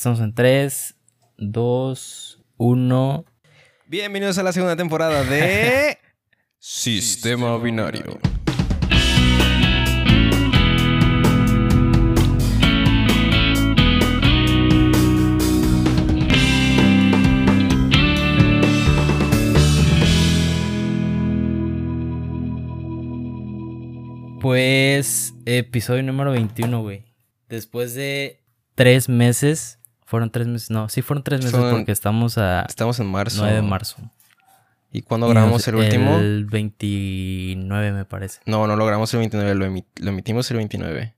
Estamos en 3, 2, 1. Bienvenidos a la segunda temporada de Sistema Binario. Pues, episodio número 21, güey. Después de tres meses. Fueron tres meses, no, sí fueron tres meses Son- porque estamos a Estamos en marzo. 9 de marzo. ¿Y cuándo grabamos el último? El 29, me parece. No, no lo grabamos el 29, lo, emi- lo emitimos el 29.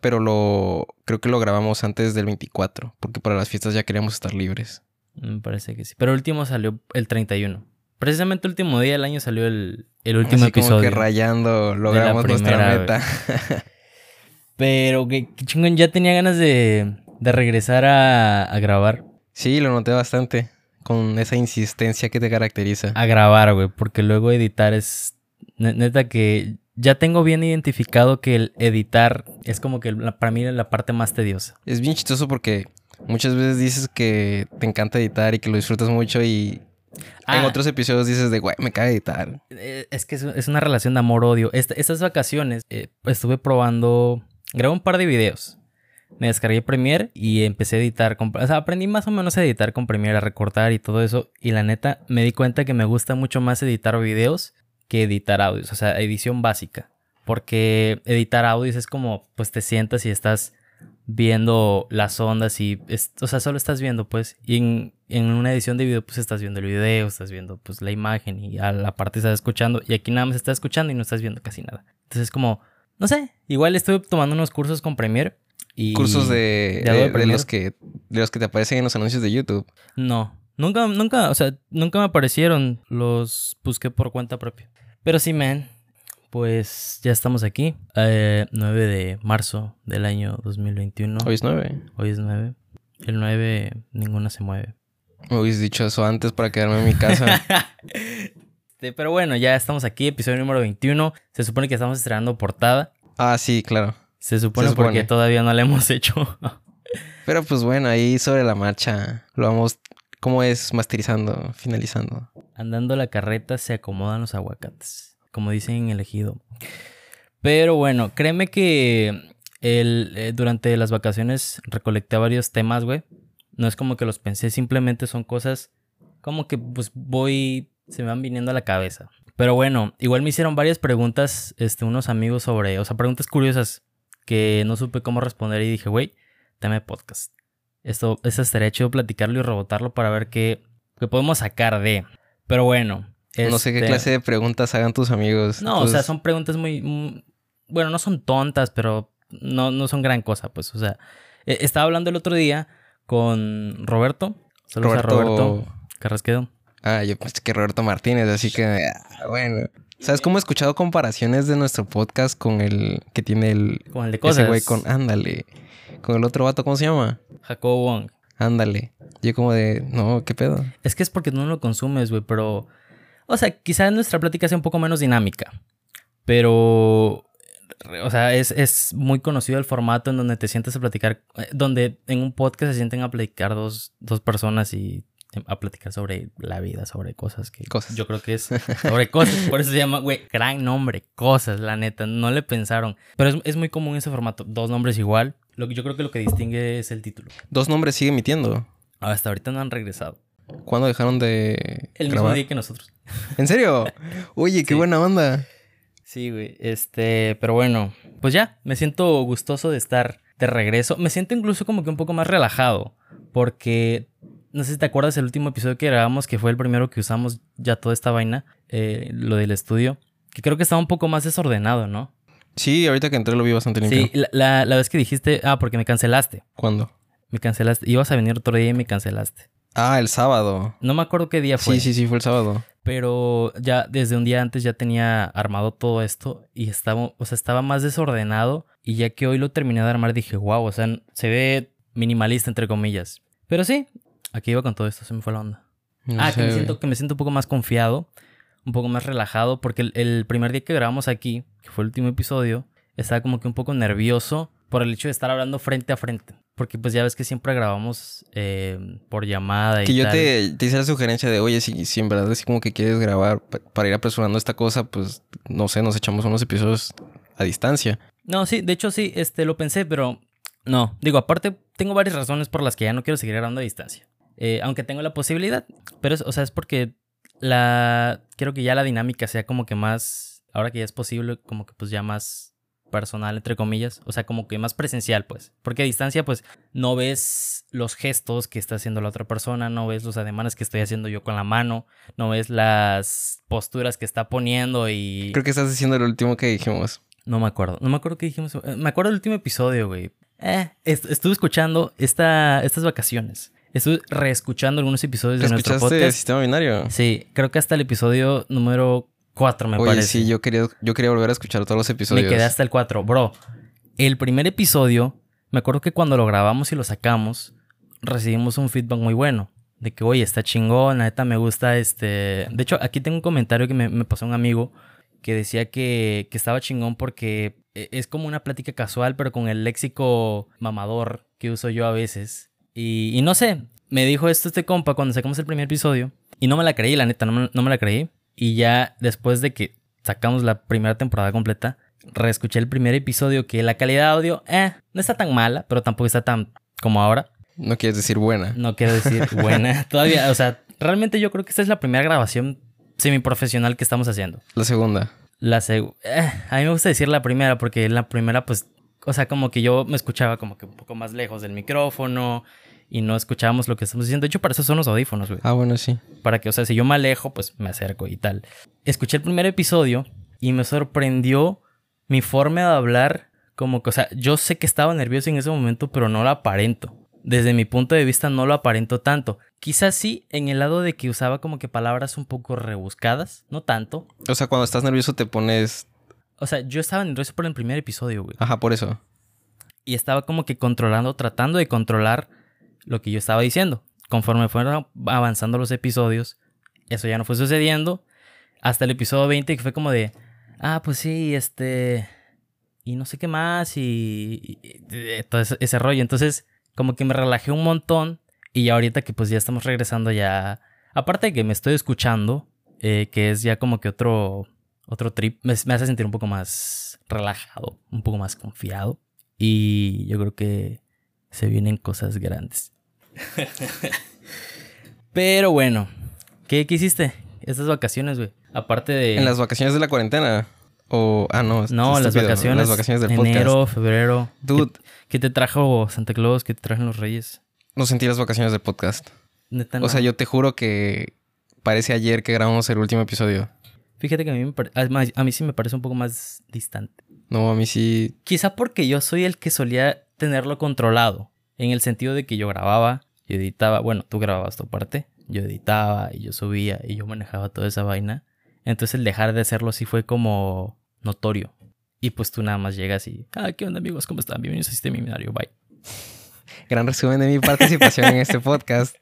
Pero lo creo que lo grabamos antes del 24, porque para las fiestas ya queríamos estar libres. Me parece que sí. Pero el último salió el 31. Precisamente el último día del año salió el, el último Así como episodio. que rayando logramos nuestra meta. Pero que, que chingón, ya tenía ganas de, de regresar a, a grabar. sí, lo noté bastante con esa insistencia que te caracteriza. A grabar, güey. Porque luego editar es. ne- Neta que ya tengo bien identificado que el editar es como que la- para mí la parte más tediosa. Es bien chistoso porque muchas veces dices que te encanta editar y que lo disfrutas mucho y en Ah. otros episodios dices de, güey, me cae editar. Eh, Es que es, una relación de amor-odio. Esta- estas vacaciones eh, estuve probando. Grabé un par de videos. Me descargué Premiere y empecé a editar. O sea, aprendí más o menos a editar con Premiere, a recortar y todo eso. Y la neta, me di cuenta que me gusta mucho más editar videos que editar audios. O sea, edición básica. Porque editar audios es como, pues te sientas y estás viendo las ondas y, es- o sea, solo estás viendo, pues. Y en, una edición de video, pues estás viendo el video, estás viendo, pues, la imagen y a la parte estás escuchando. Y aquí nada más estás escuchando y no estás viendo casi nada. Entonces es como, no sé, igual estuve tomando unos cursos con Premiere y... Cursos de, ¿De de- de Premiere? los que, de los que te aparecen en los anuncios de YouTube. No, nunca, nunca, o sea, nunca me aparecieron. Los busqué por cuenta propia. Pero sí, man, pues ya estamos aquí. Eh, 9 de marzo del año 2021. Hoy es 9. Hoy es 9. El 9, ninguna se mueve. Me dicho eso antes para quedarme en mi casa. Pero bueno, ya estamos aquí, episodio número 21. Se supone que estamos estrenando portada. ah, sí, claro. Se supone, Se supone. porque todavía no la hemos hecho. Pero pues bueno, ahí sobre la marcha lo vamos, ¿cómo es? Masterizando, finalizando. Andando la carreta se acomodan los aguacates, como dicen en el ejido. Pero bueno, créeme que el, eh, durante las vacaciones recolecté varios temas, güey. No es como que los pensé, simplemente son cosas como que pues voy, se me van viniendo a la cabeza. Pero bueno, igual me hicieron varias preguntas, este, unos amigos sobre, o sea, preguntas curiosas que no supe cómo responder y dije, güey, de podcast. Esto, esto estaría chido platicarlo y rebotarlo para ver qué, qué podemos sacar de. Pero bueno. No sé qué este, clase de preguntas hagan tus amigos. No, o sea, son preguntas muy... bueno, no son tontas, pero no, no son gran cosa, pues. O sea, eh, estaba hablando el otro día con Roberto. Saludos a Roberto Carrasquedo. Ah, yo pensé que Roberto Martínez, así que, ah, bueno. ¿Sabes cómo he escuchado comparaciones de nuestro podcast con el que tiene el... Con el de Ese cosas. güey con, ándale. Con el otro vato, ¿cómo se llama? Jacobo Wong. Ándale. Yo como de, no, ¿qué pedo? Es que es porque no lo consumes, güey, pero... O sea, quizás nuestra plática sea un poco menos dinámica. Pero... O sea, es, es muy conocido el formato en donde te sientas a platicar... eh, Donde en un podcast se sienten a platicar dos, dos personas y a platicar sobre la vida, sobre cosas que... Cosas. Yo creo que es sobre cosas. Por eso se llama, güey, gran nombre. Cosas, la neta. No le pensaron. Pero es, es muy común ese formato. Dos nombres igual. Lo que yo creo que lo que distingue es el título. Dos nombres sigue emitiendo. Hasta ahorita no han regresado. ¿Cuándo dejaron de El mismo día que nosotros. ¿En serio? Oye, qué Sí. buena onda. Sí, güey. Este, pero bueno, pues ya, me siento gustoso de estar de regreso. Me siento incluso como que un poco más relajado, porque no sé si te acuerdas el último episodio que grabamos, que fue el primero que usamos ya toda esta vaina, eh, lo del estudio, que creo que estaba un poco más desordenado, ¿no? Sí, ahorita que entré lo vi bastante limpio. Sí, la, la, la vez que dijiste, ah, porque me cancelaste. ¿Cuándo? Me cancelaste. Ibas a venir otro día y me cancelaste. Ah, el sábado. No me acuerdo qué día fue. Sí, sí, sí, fue el sábado. Pero ya desde un día antes ya tenía armado todo esto y estaba, o sea, estaba más desordenado. Y ya que hoy lo terminé de armar, dije, wow, o sea, se ve minimalista, entre comillas. Pero sí, aquí iba con todo esto, se me fue la onda. No ah, sé, que me siento, que me siento un poco más confiado, un poco más relajado, porque el, el primer día que grabamos aquí, que fue el último episodio, estaba como que un poco nervioso por el hecho de estar hablando frente a frente. Porque pues ya ves que siempre grabamos eh, por llamada y Que yo tal. te, te hice la sugerencia de, oye, si, si en verdad así como que quieres grabar pa- para ir apresurando esta cosa, pues no sé, nos echamos unos episodios a distancia. No, sí, de hecho sí, este, lo pensé, pero no. Digo, aparte, tengo varias razones por las que ya no quiero seguir grabando a distancia. Eh, aunque tengo la posibilidad. Pero, es- o sea, es porque la... Quiero que ya la dinámica sea como que más... Ahora que ya es posible, como que pues ya más personal, entre comillas. O sea, como que más presencial, pues. Porque a distancia, pues, no ves los gestos que está haciendo la otra persona, no ves los ademanes que estoy haciendo yo con la mano, no ves las posturas que está poniendo y... Creo que estás diciendo lo último que dijimos. No me acuerdo. No me acuerdo qué dijimos. Eh, Me acuerdo del último episodio, güey. Eh, est- estuve escuchando esta, estas vacaciones. Estuve reescuchando algunos episodios de nuestro ¿Escuchaste podcast. Sistema Binario? Sí, creo que hasta el episodio número 4, me Oye, parece. sí, yo quería, yo quería volver a escuchar todos los episodios. me quedé hasta el 4. Bro, el primer episodio, me acuerdo que cuando lo grabamos y lo sacamos, recibimos un feedback muy bueno. De que, oye, está chingón, la neta me gusta este... De hecho, aquí tengo un comentario que me, me pasó un amigo que decía que, que estaba chingón porque e- es como una plática casual, pero con el léxico mamador que uso yo a veces. Y, y no sé, me dijo esto este compa cuando sacamos el primer episodio. Y no me la creí, la neta, no me, no me la creí. Y ya después de que sacamos la primera temporada completa, reescuché el primer episodio que la calidad de audio, eh, no está tan mala, pero tampoco está tan como ahora. No quieres decir buena. No quiero decir buena. Todavía, o sea, realmente yo creo que esta es la primera grabación semiprofesional que estamos haciendo. La segunda. La seg- eh, a mí me gusta decir la primera porque la primera, pues, o sea, como que yo me escuchaba como que un poco más lejos del micrófono y no escuchábamos lo que estamos diciendo. De hecho, para eso son los audífonos, güey. Ah, bueno, sí. Para que, o sea, si yo me alejo, pues me acerco y tal. Escuché el primer episodio y me sorprendió mi forma de hablar. Como que, o sea, yo sé que estaba nervioso en ese momento, pero no lo aparento. Desde mi punto de vista, no lo aparento tanto. Quizás sí, en el lado de que usaba como que palabras un poco rebuscadas, no tanto. O sea, cuando estás nervioso te pones... O sea, yo estaba nervioso por el primer episodio, güey. Ajá, por eso. y estaba como que controlando, tratando de controlar lo que yo estaba diciendo. Conforme fueron avanzando los episodios, eso ya no fue sucediendo. Hasta el episodio 20 que fue como de, ah, pues sí, este, y no sé qué más, y, y- y todo ese, rollo. Entonces, como que me relajé un montón y ya ahorita que pues ya estamos regresando ya, aparte de que me estoy escuchando, eh, que es ya como que otro, otro trip, me, me hace sentir un poco más relajado, un poco más confiado. Y yo creo que se vienen cosas grandes. Pero bueno, ¿qué, qué hiciste estas vacaciones, güey? Aparte de... En las vacaciones de la cuarentena. O... Ah, no. No, las estúpido. vacaciones. Las vacaciones del podcast. enero, febrero. Dude, ¿Qué, qué te trajo Santa Claus? ¿Qué te trajeron los Reyes? no sentí las vacaciones del podcast. Neta, O sea, yo te juro que parece ayer que grabamos el último episodio. Fíjate que a mí, me a mí sí me parece un poco más distante. No, a mí sí. Quizá porque yo soy el que solía tenerlo controlado. En el sentido de que yo grababa, yo editaba. Bueno, tú grababas tu parte. Yo editaba y yo subía y yo manejaba toda esa vaina. Entonces el dejar de hacerlo sí fue como notorio. Y pues tú nada más llegas y... Ah, ¿qué onda amigos? ¿Cómo están? Bienvenidos a Sistema Binario. Bye. Gran resumen de mi participación en este podcast.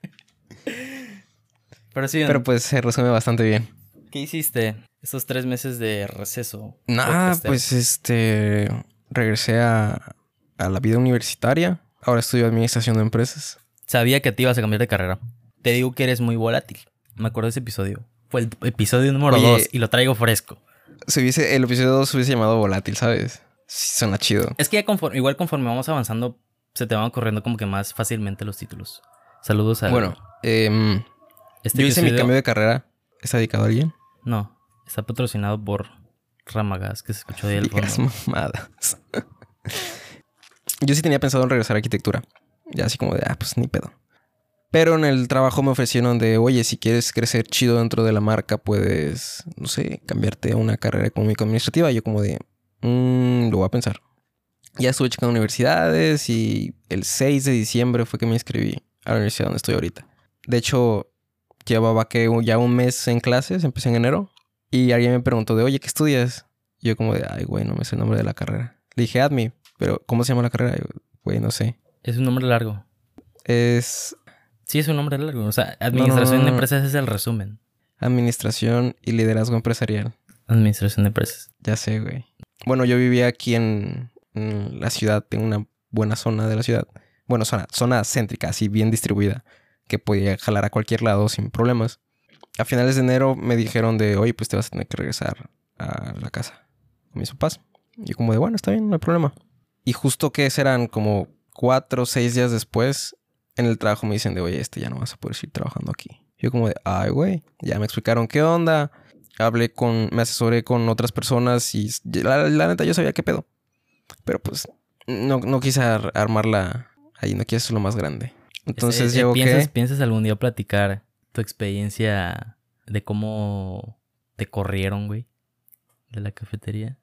Pero sí, Pero pues se resume bastante bien. ¿qué hiciste estos tres meses de receso? Nada, podcastero? pues este. Regresé a, a la vida universitaria. Ahora estudio administración de empresas. Sabía que te ibas a cambiar de carrera. Te digo que eres muy volátil. Me acuerdo de ese episodio. Fue el episodio número Oye. 2 y lo traigo fresco. Se hubiese, el episodio 2 se hubiese llamado Volátil, ¿sabes? Sí, suena chido. Es que ya conforme, igual conforme vamos avanzando, se te van ocurriendo como que más fácilmente los títulos. Saludos a... Bueno, em, este yo hice mi cambio de carrera. ¿Está dedicado a alguien? No, está patrocinado por Ramagas, que se escuchó Digas fondo. mamadas. yo sí tenía pensado en regresar a arquitectura. Ya así como de, ah, pues ni pedo. Pero en el trabajo me ofrecieron de, oye, si quieres crecer chido dentro de la marca, puedes, no sé, cambiarte a una carrera económico-administrativa. Yo como de, "Mm, lo voy a pensar. Ya estuve checando universidades y el 6 de diciembre fue que me inscribí a la universidad donde estoy ahorita. De hecho, llevaba que ya un mes en clases, empecé en enero. Y alguien me preguntó de, oye, ¿qué estudias? Y yo como de, ay, güey, no me sé el nombre de la carrera. Le dije, ADMI, pero ¿cómo se llama la carrera? Güey, no sé. Es un nombre largo. Es Sí, es un nombre largo. O sea, administración no, de empresas es el resumen. Administración y Liderazgo Empresarial. Administración de empresas. Ya sé, güey. Bueno, yo vivía aquí en, en la ciudad, en una buena zona de la ciudad. Bueno, zona, zona céntrica, así bien distribuida, que podía jalar a cualquier lado sin problemas. A finales de enero me dijeron de, oye, pues te vas a tener que regresar a la casa con mis papás. Y como de, bueno, está bien, no hay problema. Y justo que serán como cuatro o seis días después, en el trabajo me dicen de, oye, este ya no vas a poder seguir trabajando aquí. Yo como de, ay, güey, ya me explicaron qué onda. Hablé con, me asesoré con otras personas y la, neta yo sabía qué pedo. Pero pues no, no quise armarla ahí, no quise hacerlo más grande. Entonces llevo ¿piensas, que... ¿Piensas algún día platicar tu experiencia de cómo te corrieron, güey? De la cafetería.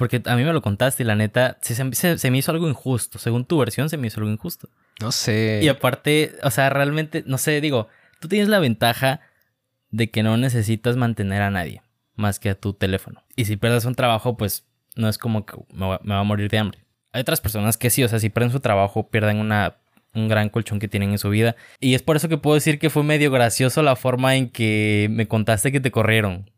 Porque a mí me lo contaste y la neta se, se, me hizo algo injusto. Según tu versión, se me hizo algo injusto. No sé. Y aparte, o sea, realmente, no sé, digo, tú tienes la ventaja de que no necesitas mantener a nadie más que a tu teléfono. Y si pierdes un trabajo, pues no es como que me va, a morir de hambre. Hay otras personas que sí, o sea, si pierden su trabajo, pierden una, un gran colchón que tienen en su vida. Y es por eso que puedo decir que fue medio gracioso la forma en que me contaste que te corrieron.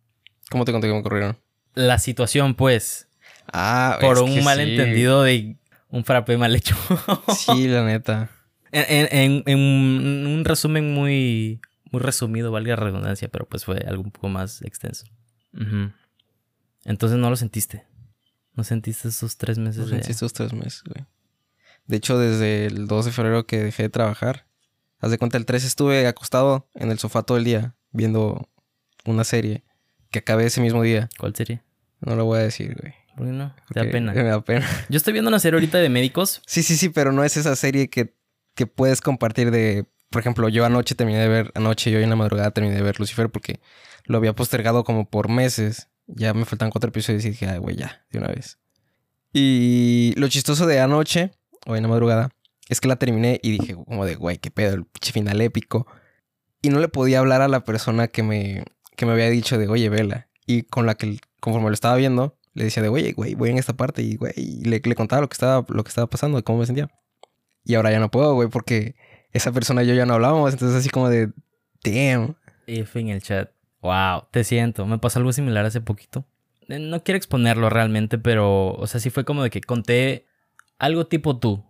¿Cómo te conté que me corrieron? La situación, pues. Ah, por un malentendido de un frappé mal hecho. sí, la neta. En, un resumen muy, muy resumido, valga la redundancia, pero pues fue algo un poco más extenso. Entonces no lo sentiste. ¿No sentiste esos tres meses? No sentí esos tres meses, güey. De hecho, desde el 2 de febrero que dejé de trabajar, haz de cuenta, el 3 estuve acostado en el sofá todo el día viendo una serie que acabé ese mismo día. ¿Cuál serie? No lo voy a decir, güey. ¿Por qué no? Te da pena. Me da pena. Yo estoy viendo una serie ahorita de médicos. Sí, sí, sí, pero no es esa serie que, que puedes compartir de. Por ejemplo, yo anoche terminé de ver, anoche y hoy en la madrugada terminé de ver Lucifer porque lo había postergado como por meses. Ya me faltan cuatro episodios y dije, ay, güey, ya, de una vez. Y lo chistoso de anoche, hoy en la madrugada, es que la terminé y dije, como de, güey, qué pedo, el pinche final épico. Y no le podía hablar a la persona que me, que me había dicho de, oye, vela. Y con la que, conforme lo estaba viendo, le decía de, oye, güey, voy en esta parte y, güey, le, le, contaba lo que, estaba, lo que estaba pasando, cómo me sentía. Y ahora ya no puedo, güey, porque esa persona y yo ya no hablábamos, entonces así como de, damn. F en el chat. Wow, te siento. Me pasó algo similar hace poquito. Eh, no quiero exponerlo realmente, pero, o sea, sí fue como de que conté algo tipo tú.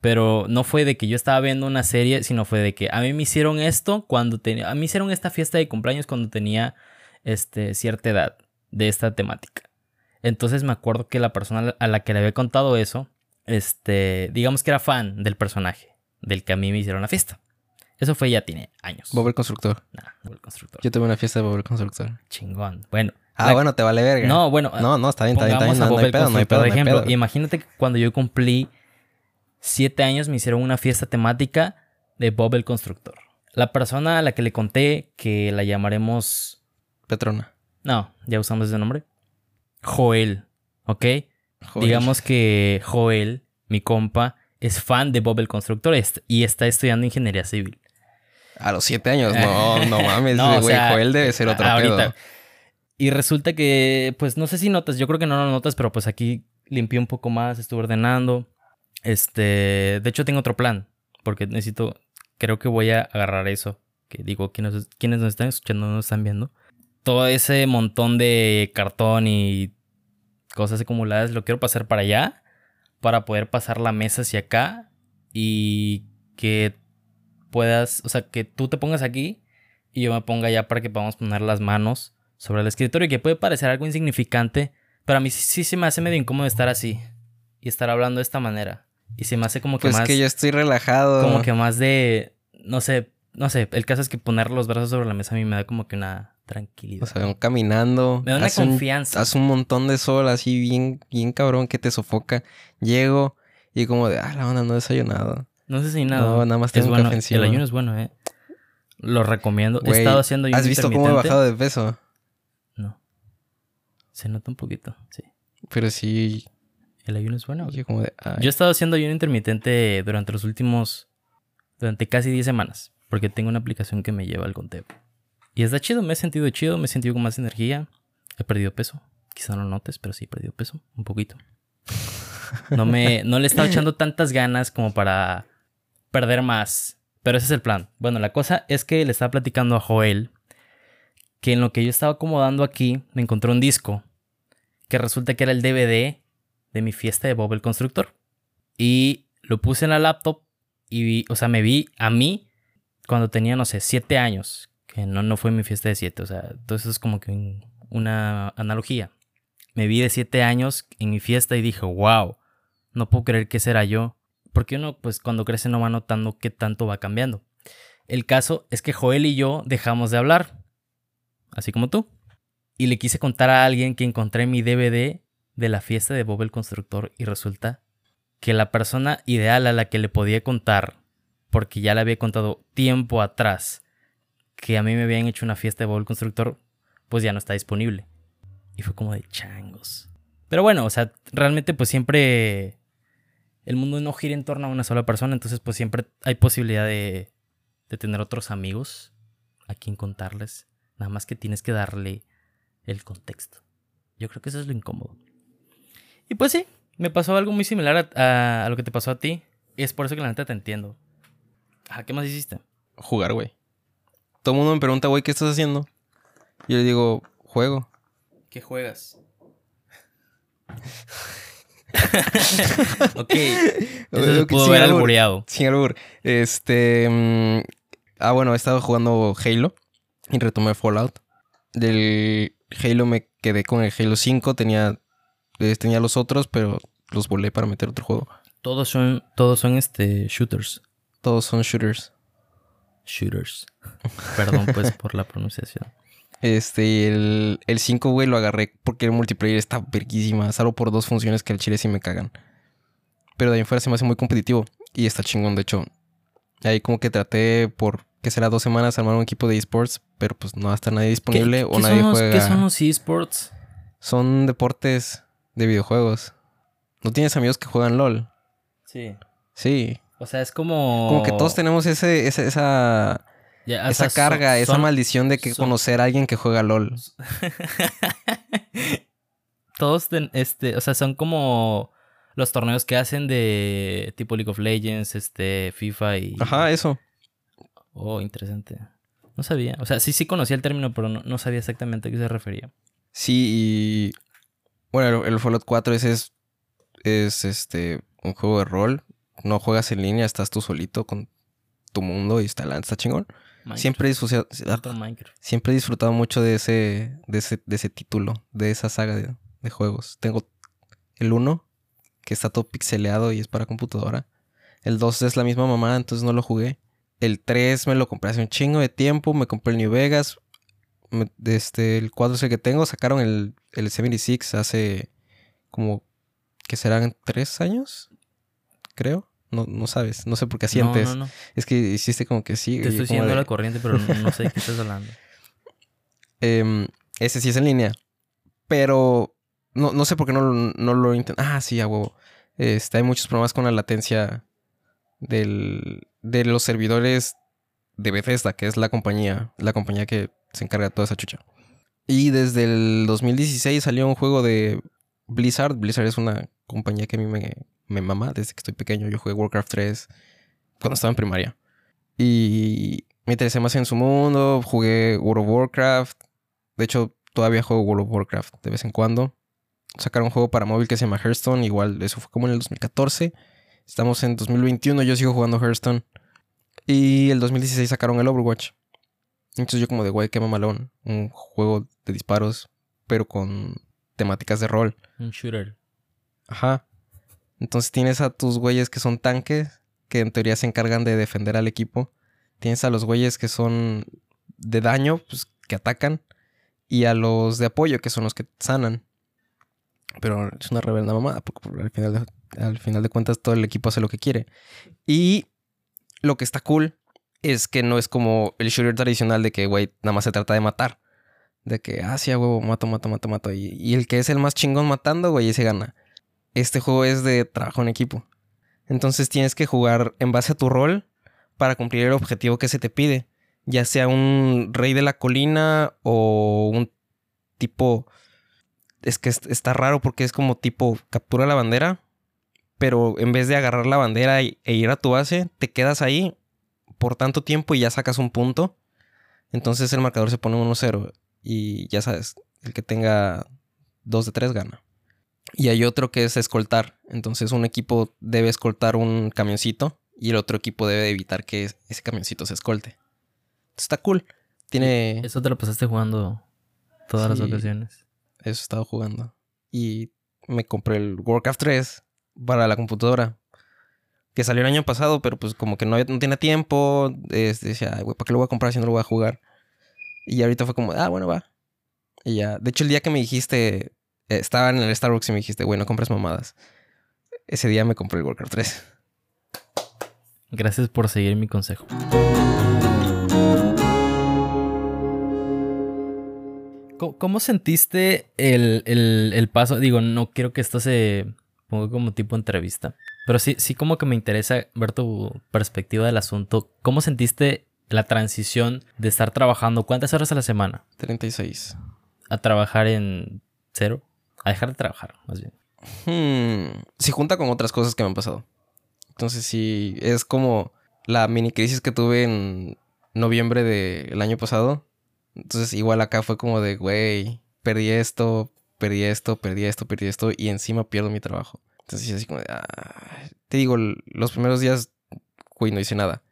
Pero no fue de que yo estaba viendo una serie, sino fue de que a mí me hicieron esto cuando tenía. A mí hicieron esta fiesta de cumpleaños cuando tenía este, cierta edad de esta temática. Entonces me acuerdo que la persona a la que le había contado eso, este, digamos que era fan del personaje, del que a mí me hicieron la fiesta. Eso fue ya tiene años. Bob el Constructor. Nah, Bob el Constructor. Yo tuve una fiesta de Bob el Constructor. Chingón. Bueno. Ah, bueno, te vale verga. No, bueno. No, no, está bien, está bien, está bien. No, no, hay pedo, no hay pedo, por ejemplo, imagínate que cuando yo cumplí siete años me hicieron una fiesta temática de Bob el Constructor. La persona a la que le conté que la llamaremos... Petrona. No, ya usamos ese nombre. Joel, ¿ok? Digamos que Joel, mi compa, es fan de Bob el Constructor y está estudiando ingeniería civil. A los siete años, no, no mames, güey. Joel debe ser otro ahorita. Y resulta que, pues no sé si notas, yo creo que no lo notas, pero pues aquí limpié un poco más, estuve ordenando. Este, de hecho tengo otro plan, porque necesito, creo que voy a agarrar eso, que digo, quienes, quienes nos están escuchando no nos están viendo todo ese montón de cartón y cosas acumuladas lo quiero pasar para allá para poder pasar la mesa hacia acá y que puedas, o sea, que tú te pongas aquí y yo me ponga allá para que podamos poner las manos sobre el escritorio, que puede parecer algo insignificante, pero a mí sí, se me hace medio incómodo estar así y estar hablando de esta manera. Y se me hace como que pues más... que yo estoy relajado. Como que más de, no sé, no sé, el caso es que poner los brazos sobre la mesa a mí me da como que una tranquilidad. O sea, caminando. Me da una confianza. Haz un montón de sol así bien, bien cabrón que te sofoca. Llego y como de, ah, la onda no he desayunado. No he desayunado. No, nada más tengo un bueno. café El ayuno es bueno, eh. Lo recomiendo. he estado haciendo ayuno ¿Has visto cómo he bajado de peso? No. Se nota un poquito, sí. Pero sí. ¿El ayuno es bueno? Yo, como de, Yo he estado haciendo ayuno intermitente durante los últimos... Durante casi 10 semanas. Porque tengo una aplicación que me lleva al conteo. Y está chido, me he sentido chido, me he sentido con más energía. He perdido peso. Quizá no lo notes, pero sí he perdido peso. Un poquito. No, me, no le he estado echando tantas ganas como para perder más. Pero ese es el plan. Bueno, la cosa es que le estaba platicando a Joel que en lo que yo estaba acomodando aquí me encontré un disco que resulta que era el DVD de mi fiesta de Bob el Constructor. Y lo puse en la laptop y o sea, me vi a mí cuando tenía, no sé, siete años. Que no, no fue mi fiesta de siete. O sea, entonces es como que una analogía. Me vi de siete años en mi fiesta y dije, wow, no puedo creer que será yo. Porque uno, pues cuando crece no va notando qué tanto va cambiando. El caso es que Joel y yo dejamos de hablar. Así como tú. Y le quise contar a alguien que encontré mi DVD de la fiesta de Bob el Constructor y resulta que la persona ideal a la que le podía contar, porque ya le había contado tiempo atrás que a mí me habían hecho una fiesta de Bob Constructor, pues ya no está disponible. Y fue como de changos. Pero bueno, o sea, realmente pues siempre el mundo no gira en torno a una sola persona, entonces pues siempre hay posibilidad de, de tener otros amigos a quien contarles. Nada más que tienes que darle el contexto. Yo creo que eso es lo incómodo. Y pues sí, me pasó algo muy similar a, lo que te pasó a ti. Y es por eso que la neta te entiendo. ¿qué más hiciste? Jugar, güey. Todo el mundo me pregunta, güey, ¿qué estás haciendo? Y yo le digo, juego. ¿Qué juegas? ok. Eso pudo haber albureado. Sin albur. Este. Mm, ah, bueno, he estado jugando Halo. Y retomé Fallout. Del Halo me quedé con el Halo 5. Tenía, eh, tenía los otros, pero los volé para meter otro juego. Todos son, todos son este, shooters. Todos son shooters. Shooters. Perdón, pues, por la pronunciación. Este, el, el 5, güey, lo agarré porque el multiplayer está verguísima. Salvo por dos funciones que al chile sí me cagan. Pero de ahí fuera se me hace muy competitivo. Y está chingón, de hecho. Ahí como que traté por, que será dos semanas, armar un equipo de esports. Pero pues no va a estar nadie disponible o nadie juega. ¿Qué son los esports? Son deportes de videojuegos. ¿No tienes amigos que juegan LOL? Sí. Sí. O sea, es como... Como que todos tenemos ese, esa esa carga, esa maldición de que conocer a alguien que juega LOL. Todos, este, o sea, son como los torneos que hacen de tipo League of Legends, este, FIFA y... Ajá, eso. Oh, interesante. No sabía. O sea, sí, sí conocía el término, pero no, sabía exactamente a qué se refería. Sí, y... Bueno, el, Fallout 4 ese es, es este, un juego de rol. No juegas en línea, estás tú solito con tu mundo y está, está chingón. Siempre he, disfrutado, siempre he disfrutado mucho de ese, de ese, de ese título, de esa saga de, juegos. Tengo el 1, que está todo pixeleado y es para computadora. El 2 es la misma mamá, entonces no lo jugué. El 3 me lo compré hace un chingo de tiempo. Me compré el New Vegas. este, el 4 es el que tengo. Sacaron el, el 76 hace como que serán 3 años, creo. No, no sabes, no sé por qué sientes. Es que hiciste como que sí. Te estoy siguiendo la corriente, pero no, sé de qué estás hablando. Em, ese sí es en línea. Pero no, no sé por qué no, no lo intenté. Ah, sí, hago. Este, hay muchos problemas con la latencia del, de los servidores de Bethesda, que es la compañía, la compañía que se encarga de toda esa chucha. Y desde el 2016 salió un juego de Blizzard. Blizzard es una compañía que a mí me, me mama desde que estoy pequeño. Yo jugué Warcraft 3 cuando estaba en primaria. Y me interesé más en su mundo. Jugué World of Warcraft. De hecho, todavía juego World of Warcraft de vez en cuando. Sacaron un juego para móvil que se llama Hearthstone. Igual, eso fue como en el 2014. Estamos en 2021. Yo sigo jugando Hearthstone. Y el 2016 sacaron el Overwatch. Entonces yo como de, güey, qué mamalón. Un juego de disparos, pero con temáticas de rol. Un shooter. Ajá. Entonces tienes a tus güeyes que son tanques, que en teoría se encargan de defender al equipo. Tienes a los güeyes que son de daño, pues que atacan. Y a los de apoyo, que son los que sanan. Pero es una reverenda mamada, porque al final, de, al final de cuentas todo el equipo hace lo que quiere. Y lo que está cool es que no es como el shooter tradicional de que, güey, nada más se trata de matar. De que, ah, sí, huevo, mato, mato, mato, mato. Y, y el que es el más chingón matando, güey, ese gana este juego es de trabajo en equipo. Entonces tienes que jugar en base a tu rol para cumplir el objetivo que se te pide. Ya sea un rey de la colina o un tipo... Es que está raro porque es como tipo captura la bandera, pero en vez de agarrar la bandera e ir a tu base, te quedas ahí por tanto tiempo y ya sacas un punto. Entonces el marcador se pone 1-0 y ya sabes, el que tenga 2 de 3 gana. Y hay otro que es escoltar. Entonces un equipo debe escoltar un camioncito y el otro equipo debe evitar que ese camioncito se escolte. está cool. Tiene... Eso te lo pasaste jugando todas las ocasiones. Eso he estado jugando. Y me compré el Warcraft 3 para la computadora. Que salió el año pasado, pero pues como que no, no tenía tiempo. decía, güey, ¿para qué lo voy a comprar si no lo voy a jugar? Y ahorita fue como, ah, bueno, va. Y ya. De hecho, el día que me dijiste, estaba en el Starbucks y me dijiste, güey, no compres mamadas. Ese día me compré el Warcraft 3. Gracias por seguir mi consejo. ¿Cómo, sentiste el, paso? Digo, no quiero que esto se ponga como tipo entrevista, pero sí, sí como que me interesa ver tu perspectiva del asunto. ¿Cómo sentiste la transición de estar trabajando cuántas horas a la semana? 36. A trabajar en cero. A dejar de trabajar, más bien. Hmm, junta con otras cosas que me han pasado. Entonces sí, es como la mini crisis que tuve en noviembre del año pasado. Entonces igual acá fue como de, güey, perdí esto, perdí esto, perdí esto, perdí esto y encima pierdo mi trabajo. Entonces así como de, ah. te digo, los primeros días, güey, no hice nada.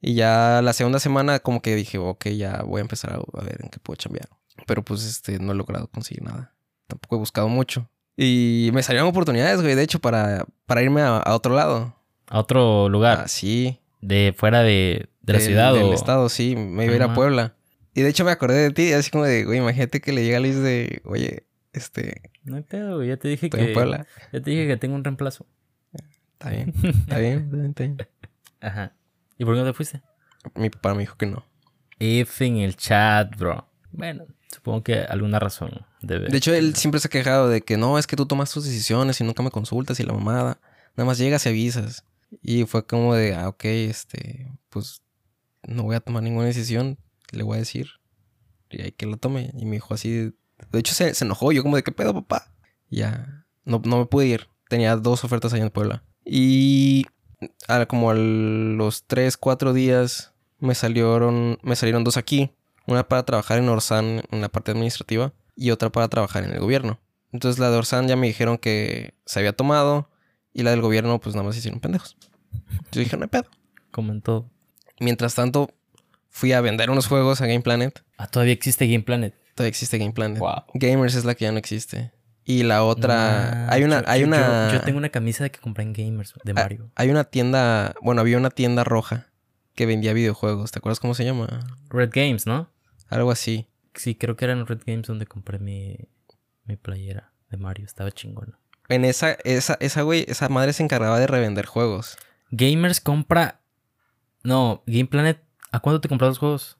Y ya la segunda semana como que dije, ok, ya voy a empezar a, ver en qué puedo cambiar. Pero pues este, no he logrado conseguir nada. Tampoco he buscado mucho. Y me salieron oportunidades, güey, de hecho, para, para irme a, otro lado. ¿A otro lugar? Ah, sí. ¿De fuera de, la ciudad del estado, sí. Me iba a ir a Puebla. Y de hecho me acordé de ti, así como de, güey, imagínate que le llega a Luis de, oye, este... No hay pedo, güey, ya te dije que... En Puebla. Ya te dije que tengo un reemplazo. Está bien, está bien, está bien. Ajá. ¿Y por qué no te fuiste? Mi papá me dijo que no. F en el chat, bro. Bueno, supongo que alguna razón debe. De hecho, él siempre se ha quejado de que no, es que tú tomas tus decisiones y nunca me consultas y la mamada. Nada más llegas y avisas. Y fue como de, ah, ok, este, pues no voy a tomar ninguna decisión, le voy a decir. Y hay que lo tome. Y me dijo así, de hecho se, enojó, yo como de, ¿qué pedo, papá? ya, no, no me pude ir. Tenía dos ofertas ahí en Puebla. Y como a los 3, 4 días me salieron, me salieron dos aquí. Una para trabajar en Orsan en la parte administrativa y otra para trabajar en el gobierno. Entonces la de Orsan ya me dijeron que se había tomado y la del gobierno pues nada más hicieron pendejos. Yo dije, no hay pedo. Como en todo. Mientras tanto, fui a vender unos juegos a Game Planet. Ah, todavía existe Game Planet. Todavía existe Game Planet. Wow. Gamers es la que ya no existe. Y la otra. hay una. hay una... Yo, tengo una camisa de que compré en Gamers de ah, Mario. Hay una tienda. Bueno, había una tienda roja que vendía videojuegos. ¿Te acuerdas cómo se llama? Red Games, ¿no? Algo así. Sí, creo que era en Red Games donde compré mi, mi playera de Mario. Estaba chingona. En esa, esa, esa, güey, esa madre se encargaba de revender juegos. Gamers compra. No, Game Planet. ¿A cuánto te compró los juegos?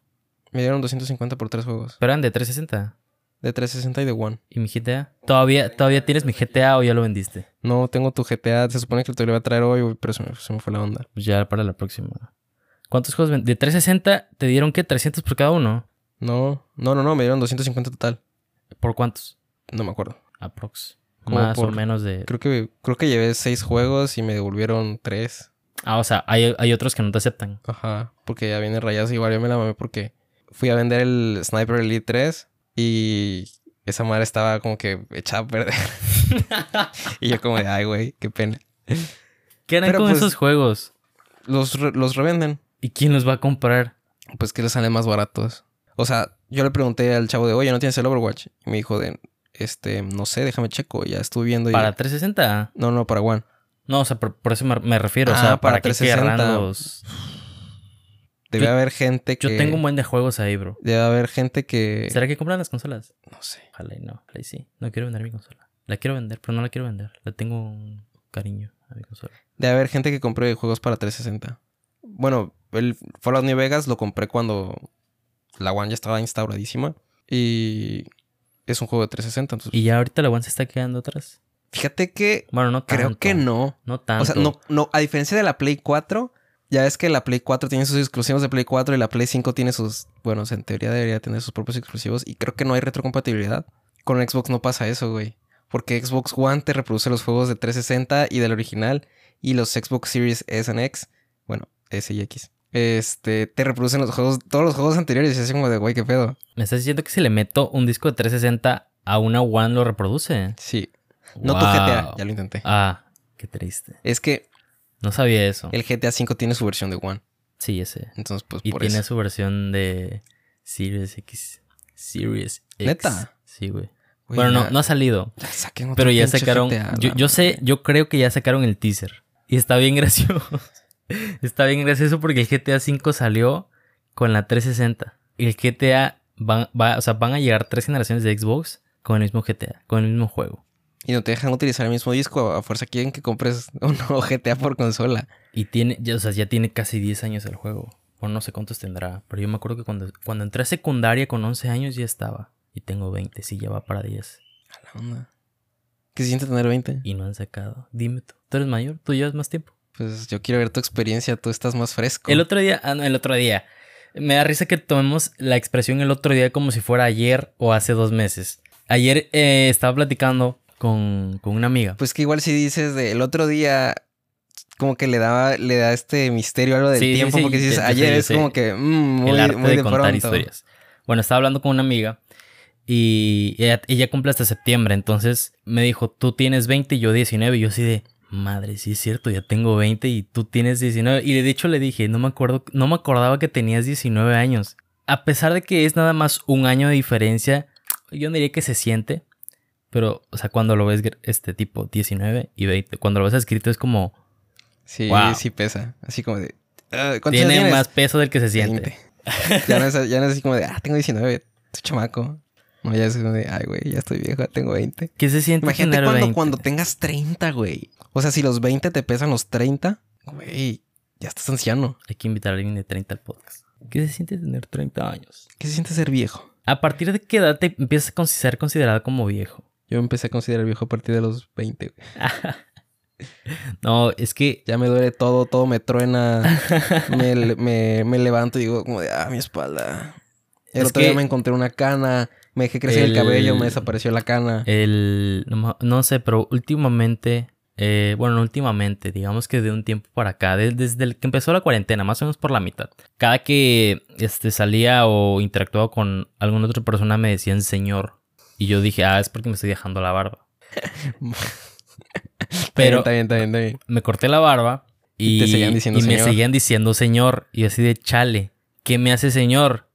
Me dieron 250 por tres juegos. ¿Pero eran de 360? De 360 y de One. ¿Y mi GTA? ¿Todavía, ¿Todavía tienes mi GTA o ya lo vendiste? No, tengo tu GTA. Se supone que te lo iba a traer hoy, pero se me, fue la onda. Pues ya para la próxima. ¿Cuántos juegos? De 360 te dieron qué? ¿300 por cada uno? No, no, no, no. Me dieron 250 total. ¿Por cuántos? No me acuerdo. Aprox. Más o menos de... Creo que, creo que llevé seis juegos y me devolvieron tres. Ah, o sea, hay, hay otros que no te aceptan. Ajá, porque ya viene rayados igual. Yo me la mamé porque fui a vender el Sniper Elite 3 y esa madre estaba como que echada a perder. y yo como de, ay, güey, qué pena. ¿Qué harán con pues, esos juegos? Los, los revenden. ¿Y quién los va a comprar? Pues que les salen más baratos. O sea, yo le pregunté al chavo de, oye, ¿no tienes el Overwatch? Y me dijo de, este, no sé, déjame checo. Ya estuve viendo. ¿Para 360? No, no, para One. No, o sea, por, eso me, refiero. o sea, ah, para, 360. los... Debe haber gente que. Yo tengo un buen de juegos ahí, bro. Debe haber gente que. ¿Será que compran las consolas? No sé. Ojalá y no. Ojalá y sí. No quiero vender mi consola. La quiero vender, pero no la quiero vender. Le tengo un cariño a mi consola. Debe haber gente que compre juegos para 360. Bueno, el Fallout New Vegas lo compré cuando la One ya estaba instauradísima. Y es un juego de 360. Y ya ahorita la One se está quedando atrás. Fíjate que. Bueno, no tanto. Creo que no. No tanto. O sea, no, no. A diferencia de la Play 4, ya es que la Play 4 tiene sus exclusivos de Play 4 y la Play 5 tiene sus. Bueno, en teoría debería tener sus propios exclusivos. Y creo que no hay retrocompatibilidad. Con Xbox no pasa eso, güey. Porque Xbox One te reproduce los juegos de 360 y del original. Y los Xbox Series S y X. Bueno, S y X. Este, te reproducen los juegos, todos los juegos anteriores. Y así como de, güey, qué pedo. ¿Me estás diciendo que si le meto un disco de 360 a una One lo reproduce? Sí. No tu. GTA, ya lo intenté. Ah, qué triste. Es que No sabía eso. el GTA V tiene su versión de One. Sí, ese. Entonces, pues Y por tiene eso. su versión de Series X. Series X. ¿Neta? Sí, güey. Bueno, no, no ha salido. Pero ya sacaron. GTA, yo, sé, yo creo que ya sacaron el teaser. Y está bien gracioso. Está bien gracioso porque el GTA V salió con la 360. Y el GTA van, va, o sea, van a llegar tres generaciones de Xbox con el mismo GTA, con el mismo juego. Y no te dejan utilizar el mismo disco. A fuerza quieren que compres un nuevo GTA por consola. Y tiene, ya, o sea, ya tiene casi 10 años el juego. Bueno, no sé cuántos tendrá. Pero yo me acuerdo que cuando, cuando entré a secundaria con 11 años ya estaba. Y tengo 20, sí, ya va para 10. A la onda. ¿Qué se siente tener 20? Y no han sacado. Dime tú. ¿Tú eres mayor? ¿Tú llevas más tiempo? Pues yo quiero ver tu experiencia. Tú estás más fresco. El otro día, ah, no, el otro día. Me da risa que tomemos la expresión el otro día como si fuera ayer o hace dos meses. Ayer eh, estaba platicando con, con una amiga. Pues que igual si dices de el otro día, como que le da, le da este misterio algo del Sí, tiempo, sí, porque si dices ayer es como que mm, muy, el arte muy de, de, contar pronto. historias. Bueno, estaba hablando con una amiga y ella, ella cumple hasta septiembre. Entonces me dijo, tú tienes 20 y yo 19. Y yo así de, madre, sí es cierto, ya tengo 20 y tú tienes 19. Y de hecho le dije, no me acuerdo, no me acordaba que tenías 19 años. A pesar de que es nada más un año de diferencia, yo no diría que se siente. Pero, o sea, cuando lo ves este tipo 19 y 20, cuando lo ves escrito es como, Sí, Wow. sí pesa. Así como de. ¿Cuántos tiene más peso del que se siente. 20. ya, no es, ya no es así como de, ah, tengo 19, estoy chamaco. No, ya es como de, ay, güey, ya estoy viejo, tengo 20. ¿Qué se siente Imagínate tener cuando, 20? cuando tengas 30, güey. O sea, si los 20 te pesan los 30, güey, ya estás anciano. Hay que invitar a alguien de 30 al podcast. ¿Qué se siente tener 30 años? ¿Qué se siente ser viejo? ¿A partir de qué edad te empiezas a ser considerado como viejo? Yo empecé a considerar viejo a partir de los 20, güey. No, es que Ya me duele todo, todo me truena. me, me, me levanto y digo como de, ah, mi espalda. El Es otro día que- me encontré una cana, me dejé crecer el, El- cabello, me desapareció la cana. el... No, no sé, pero últimamente... eh, bueno, no últimamente, digamos que de un tiempo para acá, de- desde el que empezó la cuarentena, más o menos por la mitad. Cada que este, salía o interactuaba con alguna otra persona me decían señor. Y yo dije, ah, es porque me estoy dejando la barba. Pero Está bien, está bien, está bien. me corté la barba y, Y te seguían diciendo y me señor. seguían diciendo señor. Y yo así de chale, ¿qué me hace señor?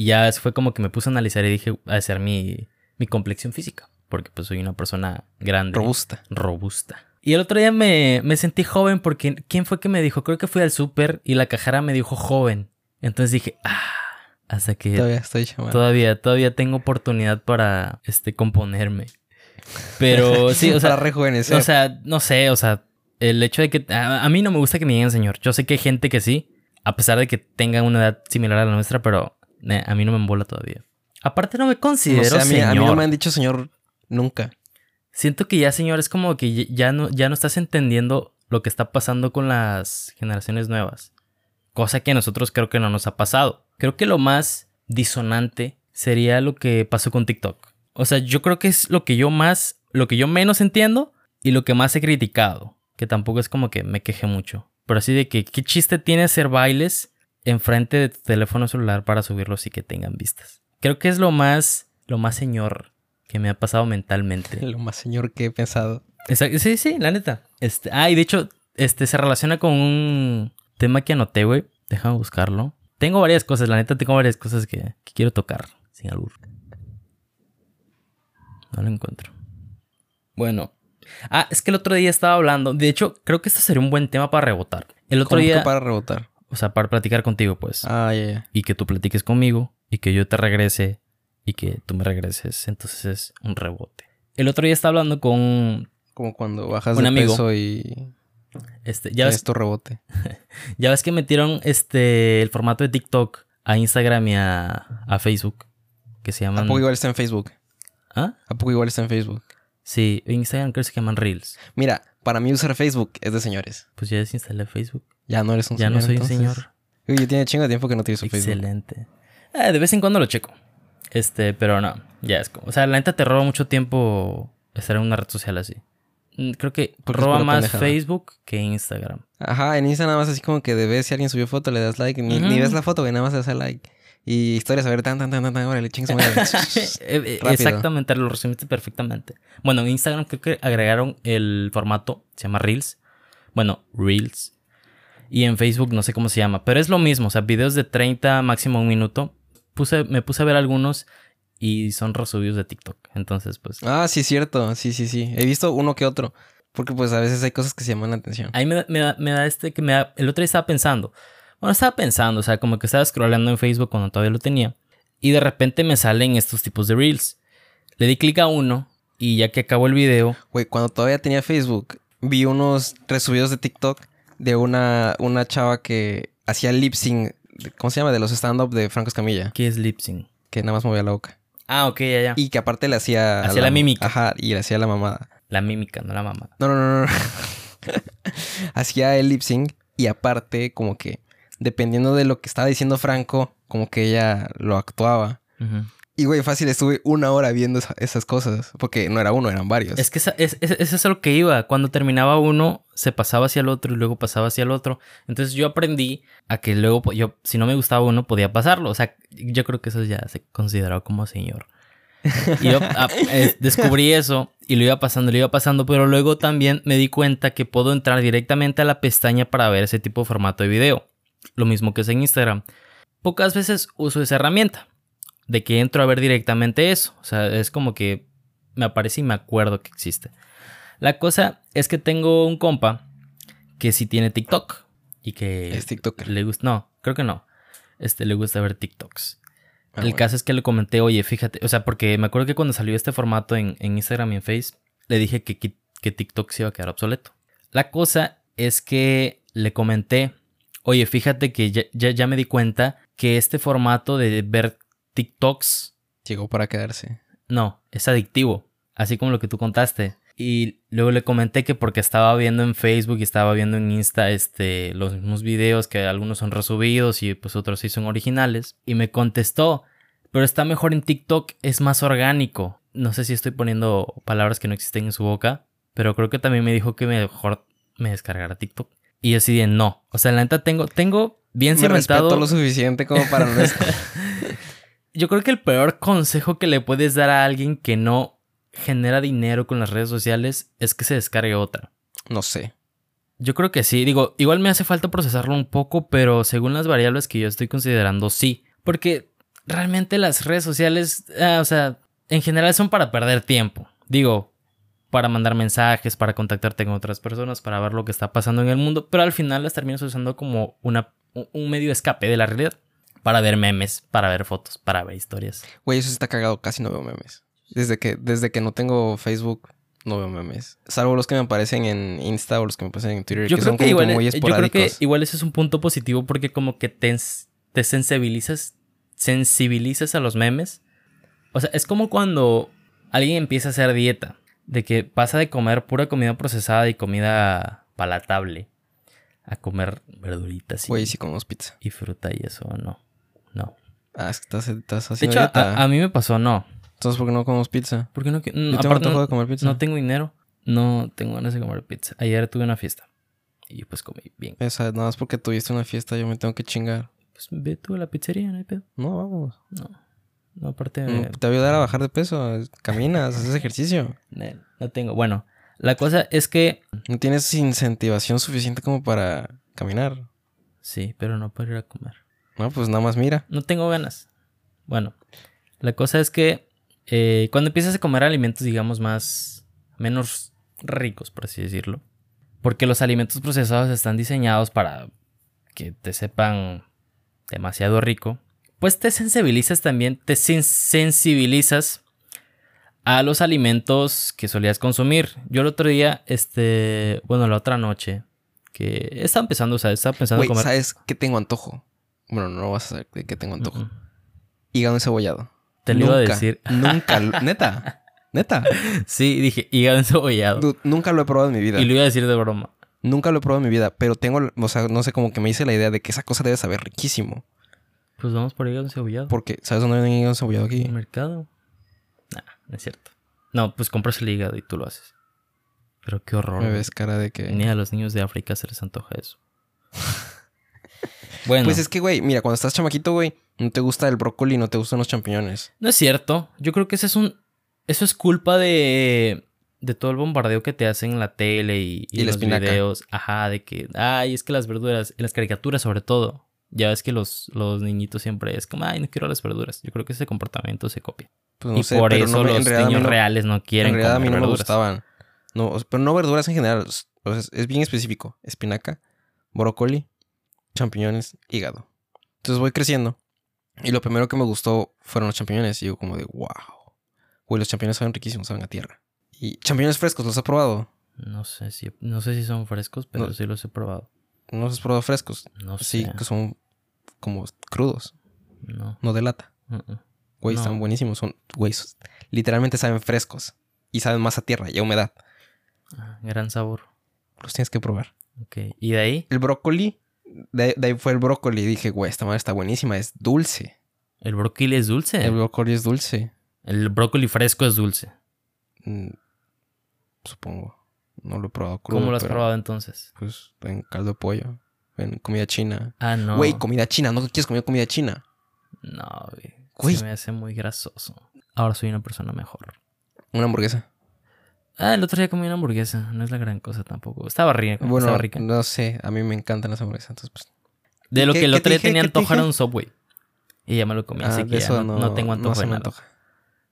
Y ya fue como que me puse a analizar y dije, a ser mi, mi complexión física. Porque pues soy una persona grande. Robusta. Robusta. Y el otro día me, me sentí joven porque ¿quién fue que me dijo? Creo que fui al súper y la cajera me dijo joven. Entonces dije, ah, hasta que Todavía estoy chamaco. todavía, todavía tengo oportunidad para este componerme. Pero sí, o sea, Para rejuvenecer. o sea, no sé, o sea, el hecho de que a, a mí no me gusta que me digan señor. Yo sé que hay gente que sí, a pesar de que tengan una edad similar a la nuestra, pero eh, a mí no me embola todavía. Aparte no me no considero sé, a mí, señor. a mí no me han dicho señor nunca. Siento que ya señor es como que ya- ya no, ya no estás entendiendo lo que está pasando con las generaciones nuevas. Cosa que a nosotros creo que no nos ha pasado. Creo que lo más disonante sería lo que pasó con TikTok. O sea, yo creo que es lo que yo más, lo que yo menos entiendo y lo que más he criticado. Que tampoco es como que me queje mucho. Pero así de que, ¿qué chiste tiene hacer bailes enfrente de tu teléfono celular para subirlos y que tengan vistas? Creo que es lo más, lo más señor que me ha pasado mentalmente. Lo más señor que he pensado. Exacto, Sí, sí, la neta. Este, ah, y de hecho, este se relaciona con un tema que anoté, güey. Déjame buscarlo. Tengo varias cosas, la neta, tengo varias cosas que, que quiero tocar sin albur. No lo encuentro. Bueno. Ah, es que el otro día estaba hablando. De hecho, creo que este sería un buen tema para rebotar. El otro ¿Cómo día. que para rebotar? O sea, para platicar contigo, pues. Ah, ya, ya. Y que tú platiques conmigo. Y que yo te regrese. Y que tú me regreses. Entonces es un rebote. El otro día estaba hablando con. Como cuando bajas Un de amigo. peso y Este, ya ves, tu rebote. Ya ves que metieron este el formato de TikTok a Instagram y a, a Facebook. Que se ¿A llaman. poco igual está en Facebook? ¿Ah? ¿A poco igual está en Facebook? Sí, en Instagram creo que se llaman Reels. Mira, para mí usar Facebook es de señores. Pues ya desinstalé Facebook. Ya no eres un ya señor. no soy entonces. un señor. Uy, yo tiene chingo de tiempo que no utilizo Facebook. Excelente. Ah, de vez en cuando lo checo. Este, pero no. Ya es como. O sea, la neta te roba mucho tiempo estar en una red social así. Mm, Creo que Porque roba más pendejada. Facebook que Instagram. Ajá, en Insta nada más así como que de ver si alguien subió foto, le das like. Ni, ves la foto, güey, nada más le das like. Y historias a ver, tan, tan, tan, tan, tan, órale. Eh, eh. Exactamente, lo resumiste perfectamente. Bueno, en Instagram creo que agregaron el formato, se llama Reels. Bueno, Reels. Y en Facebook no sé cómo se llama, pero es lo mismo, o sea, videos de 30, máximo un minuto. Puse, me puse a ver algunos y son resubidos de TikTok. Entonces, pues, Ah, sí, cierto. Sí, sí, sí. He visto uno que otro. Porque pues a veces hay cosas que se llaman la atención. ahí me, da- me da, me da este que me da... El otro día estaba pensando. Bueno, estaba pensando, o sea, como que estaba scrollando en Facebook cuando todavía lo tenía. Y de repente me salen estos tipos de Reels. Le di clic a uno y ya que acabó el video, Güey, cuando todavía tenía Facebook, vi unos resubidos de TikTok de una, una chava que hacía lip sync. ¿Cómo se llama? De los stand-up de Franco Escamilla. ¿qué es lip sync? Que nada más movía la boca. Ah, ok, ya, ya. Y que aparte le hacía... Hacía la mímica. Ajá, y le hacía la mamada. La mímica, no la mamá. No, no, no, no. hacía el lip sync y aparte como que dependiendo de lo que estaba diciendo Franco, como que ella lo actuaba. Y güey, fácil, estuve una hora viendo esa- esas cosas. Porque no era uno, eran varios. Es que esa- es, es- eso es lo que iba. Cuando terminaba uno, se pasaba hacia el otro y luego pasaba hacia el otro. Entonces yo aprendí a que luego yo, si no me gustaba uno, podía pasarlo. O sea, yo creo que eso ya se consideraba como señor. Y yo a- eh, descubrí eso y lo iba pasando, lo iba pasando, pero luego también me di cuenta que puedo entrar directamente a la pestaña para ver ese tipo de formato de video. Lo mismo que es en Instagram. Pocas veces uso esa herramienta de que entro a ver directamente eso. O sea, es como que me aparece y me acuerdo que existe. La cosa es que tengo un compa que sí tiene TikTok y que Es TikToker. le gusta, no, creo que no. Este le gusta ver TikToks. Ah, el bueno. caso es que le comenté, oye, fíjate, o sea, porque me acuerdo que cuando salió este formato en, en Instagram y en Face, le dije que, que, que TikTok se iba a quedar obsoleto. La cosa es que le comenté, oye, fíjate que ya, ya, ya me di cuenta que este formato de ver TikToks, Llegó para quedarse. no, es adictivo, así como lo que tú contaste. Y luego le comenté que porque estaba viendo en Facebook y estaba viendo en Insta este, los mismos videos, que algunos son resubidos y pues otros sí son originales. Y me contestó, pero está mejor en TikTok, es más orgánico. No sé si estoy poniendo palabras que no existen en su boca, pero creo que también me dijo que mejor me descargara TikTok. Y yo así de no. O sea, la neta tengo, tengo bien Me cimentado. respeto lo suficiente como para no Yo creo que el peor consejo que le puedes dar a alguien que no genera dinero con las redes sociales es que se descargue otra. No sé. Yo creo que sí, digo, igual me hace falta procesarlo un poco, pero según las variables que yo estoy considerando, sí. Porque realmente las redes sociales, ah, o sea, en general son para perder tiempo. Digo, para mandar mensajes, para contactarte con otras personas, para ver lo que está pasando en el mundo, pero al final las terminas usando como una, un medio escape de la realidad. Para ver memes, para ver fotos, para ver historias. Güey, eso está cagado. Casi no veo memes. Desde que, desde que no tengo Facebook, no veo memes. Salvo los que me aparecen en Insta o los que me aparecen en Twitter. Yo que creo son que, como igual, muy yo creo que esporádicos. igual ese es un punto positivo porque como que te, te sensibilizas, sensibilizas a los memes. O sea, es como cuando alguien empieza a hacer dieta, de que pasa de comer pura comida procesada y comida palatable a comer verduritas y, comemos pizza. y fruta y eso, no. No. Ah, es que estás, estás De hecho, a, a mí me pasó, no. Entonces, ¿por qué no comemos pizza? ¿Por qué no? no, Yo tengo aparte no- de comer pizza. no tengo dinero, no tengo ganas de comer pizza. Ayer tuve una fiesta y pues comí bien. O sea, nada más porque tuviste una fiesta, yo me tengo que chingar. Pues ve tú a la pizzería, no hay pedo. No, vamos. No. No, aparte. Mm, Te va a ayudar a bajar de peso. Caminas, haces ejercicio. eh, no tengo. Bueno, la cosa es que. No tienes incentivación suficiente como para caminar. Sí, pero no para ir a comer. No, pues nada más mira. No tengo ganas. Bueno, la cosa es que eh, cuando empiezas a comer alimentos, digamos, más. menos ricos, por así decirlo. Porque los alimentos procesados están diseñados para que te sepan demasiado rico. Pues te sensibilizas también, te sen- sensibilizas a los alimentos que solías consumir. Yo el otro día, este, bueno, la otra noche, que estaba empezando, o sea, estaba pensando comer. ¿sabes qué tengo antojo? Bueno, no vas a saber de qué tengo antojo. Mm, Hígado encebollado. Te lo iba a decir. Nunca. lo- neta. Neta. Sí, dije hígado encebollado. Dude, nunca lo he probado en mi vida. Y lo iba a decir de broma. Nunca lo he probado en mi vida. Pero tengo, o sea, no sé, como que me hice la idea de que esa cosa debe saber riquísimo. Pues vamos por hígado encebollado. Porque, ¿sabes dónde hay hígado encebollado ¿En aquí? el mercado? Nah, no es cierto. No, pues compras el hígado y tú lo haces. Pero qué horror. Me ves cara de que... Ni a los niños de África se les antoja eso. Bueno, Pues es que, güey, mira, cuando estás chamaquito, güey, no te gusta el brócoli, no te gustan los champiñones. no es cierto. Yo creo que ese es un. Eso es culpa de. De todo el bombardeo que te hacen en la tele y, Y los videos. Ajá, de que. Ay, es que las verduras. En las caricaturas, sobre todo. Ya ves que los, los niñitos siempre es como, ay, no quiero las verduras. Yo creo que ese comportamiento se copia. Pues no y sé, por pero eso no me- los niños no- reales no quieren En realidad a mí comer no me verduras. gustaban. No, pero no verduras en general. O sea, es- es bien específico. Espinaca, brócoli, champiñones, hígado. Entonces voy creciendo. Y lo primero que me gustó fueron los champiñones. Y yo como de, wow. Güey, los champiñones saben riquísimos, saben a tierra. Y champiñones frescos, ¿los has probado? No sé si, no sé si son frescos, pero No. sí los he probado. ¿No los has probado frescos? No Sí, sé. que son como crudos, No. no de lata. Mm. Güey, No. están buenísimos. Son, güey, literalmente saben frescos. Y saben más a tierra y a humedad. Ah, gran sabor. Los tienes que probar. Ok. ¿Y de ahí? El brócoli, de, de ahí fue el brócoli. Dije, güey, esta madre está buenísima, es dulce. ¿El brócoli es dulce? El brócoli es dulce. El brócoli fresco es dulce. Mm, supongo. No lo he probado crudo. ¿Cómo lo has pero, probado entonces? Pues en caldo de pollo, en comida china. Ah, no. Güey, comida china, ¿no quieres comer comida china? No, güey. Güey. Se me hace muy grasoso. Ahora soy una persona mejor. Una hamburguesa. Ah, el otro día comí una hamburguesa. No es la gran cosa tampoco. Estaba rica. Bueno, estaba rica. no sé, a mí me encantan las hamburguesas, entonces pues... De lo ¿Qué- que el otro día tenía ¿Qué te antojo era un Subway. Y ya me lo comí, ah, así que ya no, no tengo antojo se de me nada. antoja.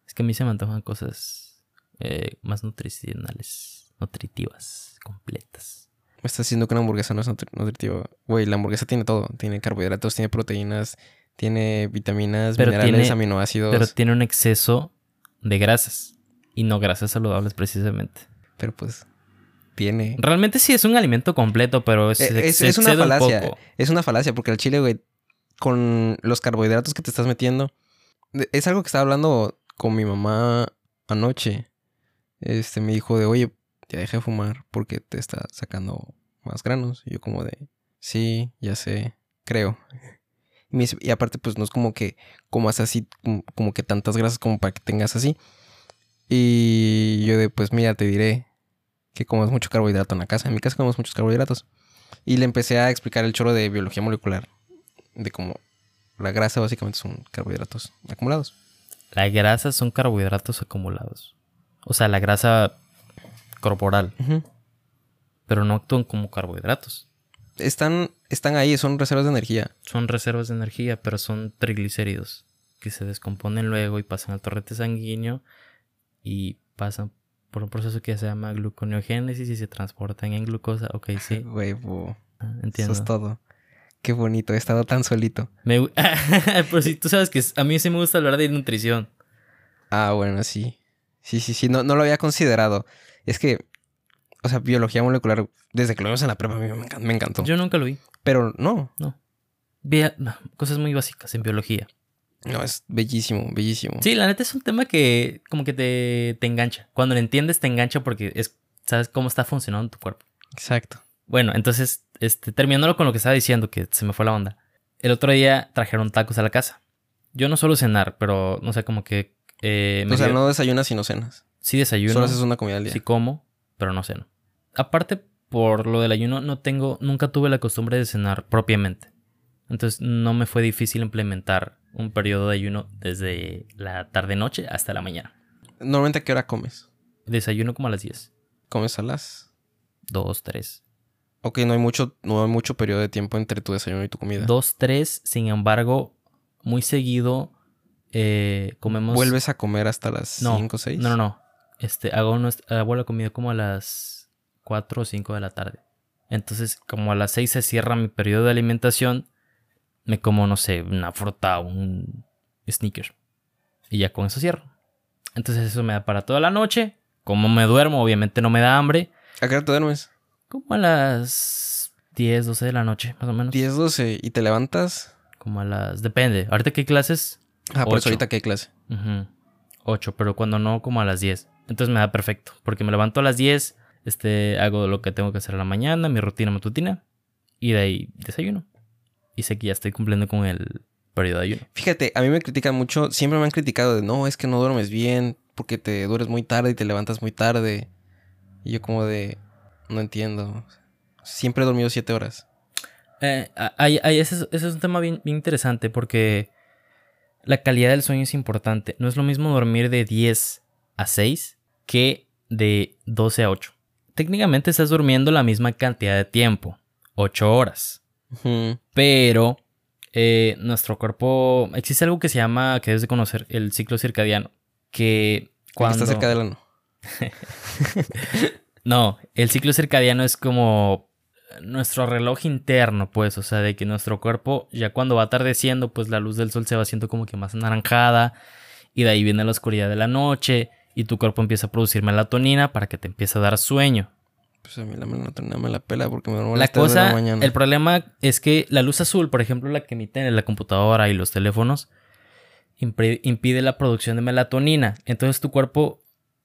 Es que a mí se me antojan cosas eh, más nutricionales, nutritivas, completas. Me estás diciendo que una hamburguesa no es nutri- nutritiva. Güey, la hamburguesa tiene todo. Tiene carbohidratos, tiene proteínas, tiene vitaminas, Pero minerales, tiene- aminoácidos. Pero, tiene un exceso de grasas. Y no grasas saludables precisamente. pues tiene... Realmente sí es un alimento completo, pero es, Eh, es, se es una un falacia. Es una falacia porque el chile, güey, con los carbohidratos que te estás metiendo... Es algo que estaba hablando con mi mamá anoche. Este, me dijo de, oye, ya dejé de fumar porque te está sacando más granos. Y yo como de, sí, ya sé, creo. Y, aparte, pues no es como que comas así, como que tantas grasas como para que tengas así. Y yo de, pues mira, te diré que comas mucho carbohidrato en la casa. En mi casa comemos muchos carbohidratos. Y le empecé a explicar el choro de biología molecular. De cómo la grasa básicamente son carbohidratos acumulados. La grasa son carbohidratos acumulados. O sea, la grasa corporal. Pero no actúan como carbohidratos. Están, están ahí, son reservas de energía. Son reservas de energía, pero son triglicéridos. Que se descomponen luego y pasan al torrente sanguíneo. Y pasan por un proceso que se llama gluconeogénesis y se transportan en glucosa. Ok, sí. Huevo. ah, Eso Entiendo. es todo. Qué bonito, he estado tan solito. Me Pero si tú sabes que a mí sí me gusta hablar de nutrición. Ah, bueno, sí. Sí, sí, sí. No, no lo había considerado. Es que, o sea, biología molecular, desde que lo vimos en la prepa, a mí me, encan- me encantó. Yo nunca lo vi. Pero no, Vea, no, cosas muy básicas en biología. No, es bellísimo, bellísimo. Sí, la neta es un tema que como que te, te engancha. Cuando lo entiendes te engancha porque es, sabes cómo está funcionando tu cuerpo. Exacto. Bueno, entonces, este, terminándolo con lo que estaba diciendo, que se me fue la onda. El otro día trajeron tacos a la casa. Yo no suelo cenar, pero no sé, como que... eh, me o sea, dio- no desayunas y no cenas. Sí desayuno, Solo haces una comida al día. sí como, pero no ceno. Aparte, por lo del ayuno, no tengo, nunca tuve la costumbre de cenar propiamente. Entonces, no me fue difícil implementar un periodo de ayuno desde la tarde-noche hasta la mañana. Normalmente, ¿a qué hora comes? Desayuno como a las 10. ¿Comes a las...? 2, 3. Ok, no hay mucho, no hay mucho periodo de tiempo entre tu desayuno y tu comida. 2, 3. Sin embargo, muy seguido eh, comemos... ¿Vuelves a comer hasta las No, 5 o 6? No, no, no. Este, hago, hago la comida como a las 4 o 5 de la tarde. Entonces, como a las 6 se cierra mi periodo de alimentación, me como, no sé, una fruta o un sneaker. Y ya con eso cierro. Entonces eso me da para toda la noche. Como me duermo, obviamente no me da hambre. ¿A qué hora te duermes? Como a las 10, 12 de la noche, más o menos. 10, 12 y te levantas. Como a las... Depende. Ahorita qué clases. Ah, por eso ahorita qué clase. Ujú. 8, pero cuando no, como a las 10. Entonces me da perfecto, porque me levanto a las 10, este, hago lo que tengo que hacer a la mañana, mi rutina matutina, y de ahí desayuno. Y sé que ya estoy cumpliendo con el periodo de ayuno. Fíjate, a mí me critican mucho, siempre me han criticado de no, es que no duermes bien porque te duermes muy tarde y te levantas muy tarde. Y yo como de, no entiendo. Siempre he dormido 7 horas. Eh, ese, es, un tema bien, bien, interesante porque la calidad del sueño es importante. No es lo mismo dormir de 10 a 6 que de 12 a 8. Técnicamente estás durmiendo la misma cantidad de tiempo, 8 horas. Pero eh, nuestro cuerpo. Existe algo que se llama, que debes de conocer, el ciclo circadiano. Que cuando. Está cerca del ano. no, el ciclo circadiano es como nuestro reloj interno, pues, o sea, de que nuestro cuerpo ya cuando va atardeciendo, pues la luz del sol se va haciendo como que más anaranjada y de ahí viene la oscuridad de la noche y tu cuerpo empieza a producir melatonina para que te empiece a dar sueño. Pues a mí la melatonina me la pela porque me duermo a la cosa, de la mañana. El problema es que la luz azul, por ejemplo, la que emiten en la computadora y los teléfonos, impide la producción de melatonina. Entonces tu cuerpo,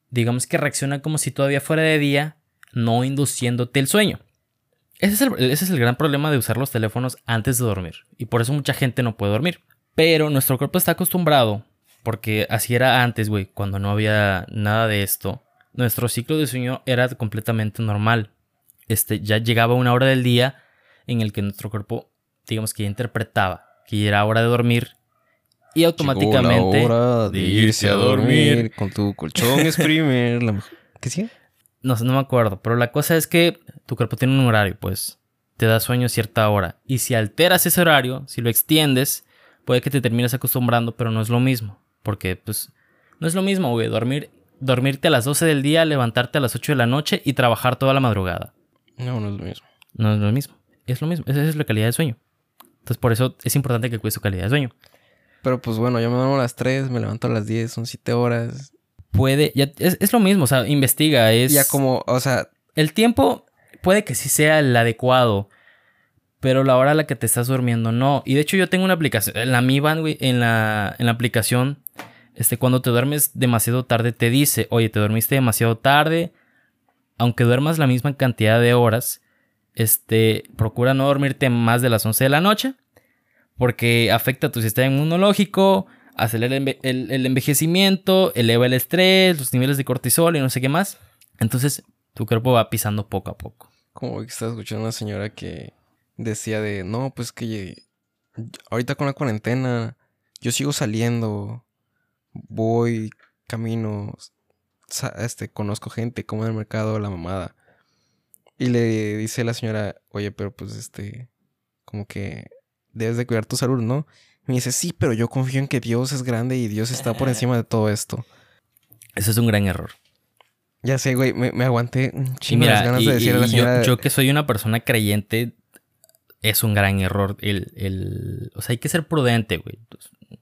digamos que reacciona como si todavía fuera de día, no induciéndote el sueño. Ese es el, ese es el gran problema de usar los teléfonos antes de dormir. Y por eso mucha gente no puede dormir. Pero nuestro cuerpo está acostumbrado, porque así era antes, güey, cuando no había nada de esto nuestro ciclo de sueño era completamente normal. Este, ya llegaba una hora del día en el que nuestro cuerpo, digamos que ya interpretaba que ya era hora de dormir y automáticamente Llegó la hora de irse a dormir con tu colchón Sprimer. ¿Qué sigue? No, no me acuerdo, pero la cosa es que tu cuerpo tiene un horario, pues te da sueño a cierta hora y si alteras ese horario, si lo extiendes, puede que te termines acostumbrando, pero no es lo mismo, porque pues no es lo mismo, güey, dormir dormirte a las 12 del día, levantarte a las 8 de la noche y trabajar toda la madrugada. No, no es lo mismo. No es lo mismo. Es lo mismo. Esa es la calidad de sueño. Entonces, por eso es importante que cuides tu calidad de sueño. Pero pues bueno, yo me duermo a las 3, me levanto a las 10, son 7 horas. Puede, ya, es, lo mismo, o sea, investiga, es... Ya como, o sea... El tiempo puede que sí sea el adecuado, pero la hora a la que te estás durmiendo no. Y de hecho yo tengo una aplicación, en la Mi Band, en la, en la aplicación este, cuando te duermes demasiado tarde, te dice, oye, te dormiste demasiado tarde, aunque duermas la misma cantidad de horas, este, procura no dormirte más de las 11 de la noche, porque afecta tu sistema inmunológico, acelera el, envejecimiento, eleva el estrés, los niveles de cortisol y no sé qué más. Entonces, tu cuerpo va pisando poco a poco. Como que estaba escuchando a una señora que decía de, no, pues que ahorita con la cuarentena, yo sigo saliendo, voy, camino, este, conozco gente, como en el mercado, la mamada. Y le dice la señora, oye, pero pues este, como que debes de cuidar tu salud, ¿no? Y me dice, sí, pero yo confío en que Dios es grande y Dios está por encima de todo esto. Eso es un gran error. Ya sé, güey, me, aguanté un chingo las ganas de decirle a la señora. Yo, que soy una persona creyente, es un gran error. El, el, o sea, hay que ser prudente, güey.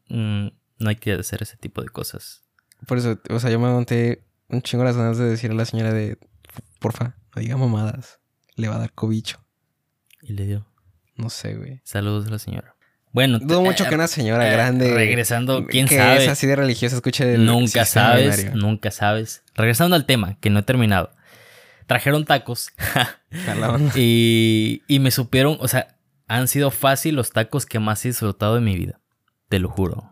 Mm, no hay que hacer ese tipo de cosas. Por eso, o sea, yo me monté un chingo las ganas de decirle a la señora de, porfa, no diga mamadas. Le va a dar cobicho. ¿Y le dio? No sé, güey. Saludos a la señora. Bueno, dudo mucho que una señora eh, grande. Regresando, quién que sabe. es así de religiosa, escuche el Nunca sabes, nunca sabes. Regresando al tema, que no he terminado. Trajeron tacos. y, y me supieron, o sea, han sido fácil los tacos que más he disfrutado de mi vida. Te lo juro.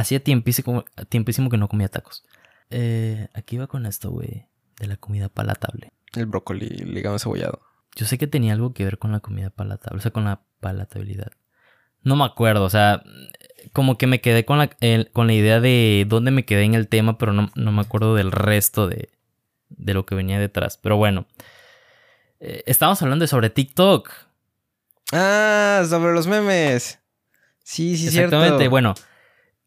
Hacía tiempísimo, tiempísimo que no comía tacos. Eh, aquí va con esto, güey. De la comida palatable. El brócoli ligado cebollado. Yo sé que tenía algo que ver con la comida palatable, o sea, con la palatabilidad. No me acuerdo, o sea, como que me quedé con la, con la idea de dónde me quedé en el tema, pero no, me acuerdo del resto de, de, lo que venía detrás. Pero bueno, eh, estábamos hablando de sobre TikTok. Ah, sobre los memes. Sí, sí, Exactamente, bueno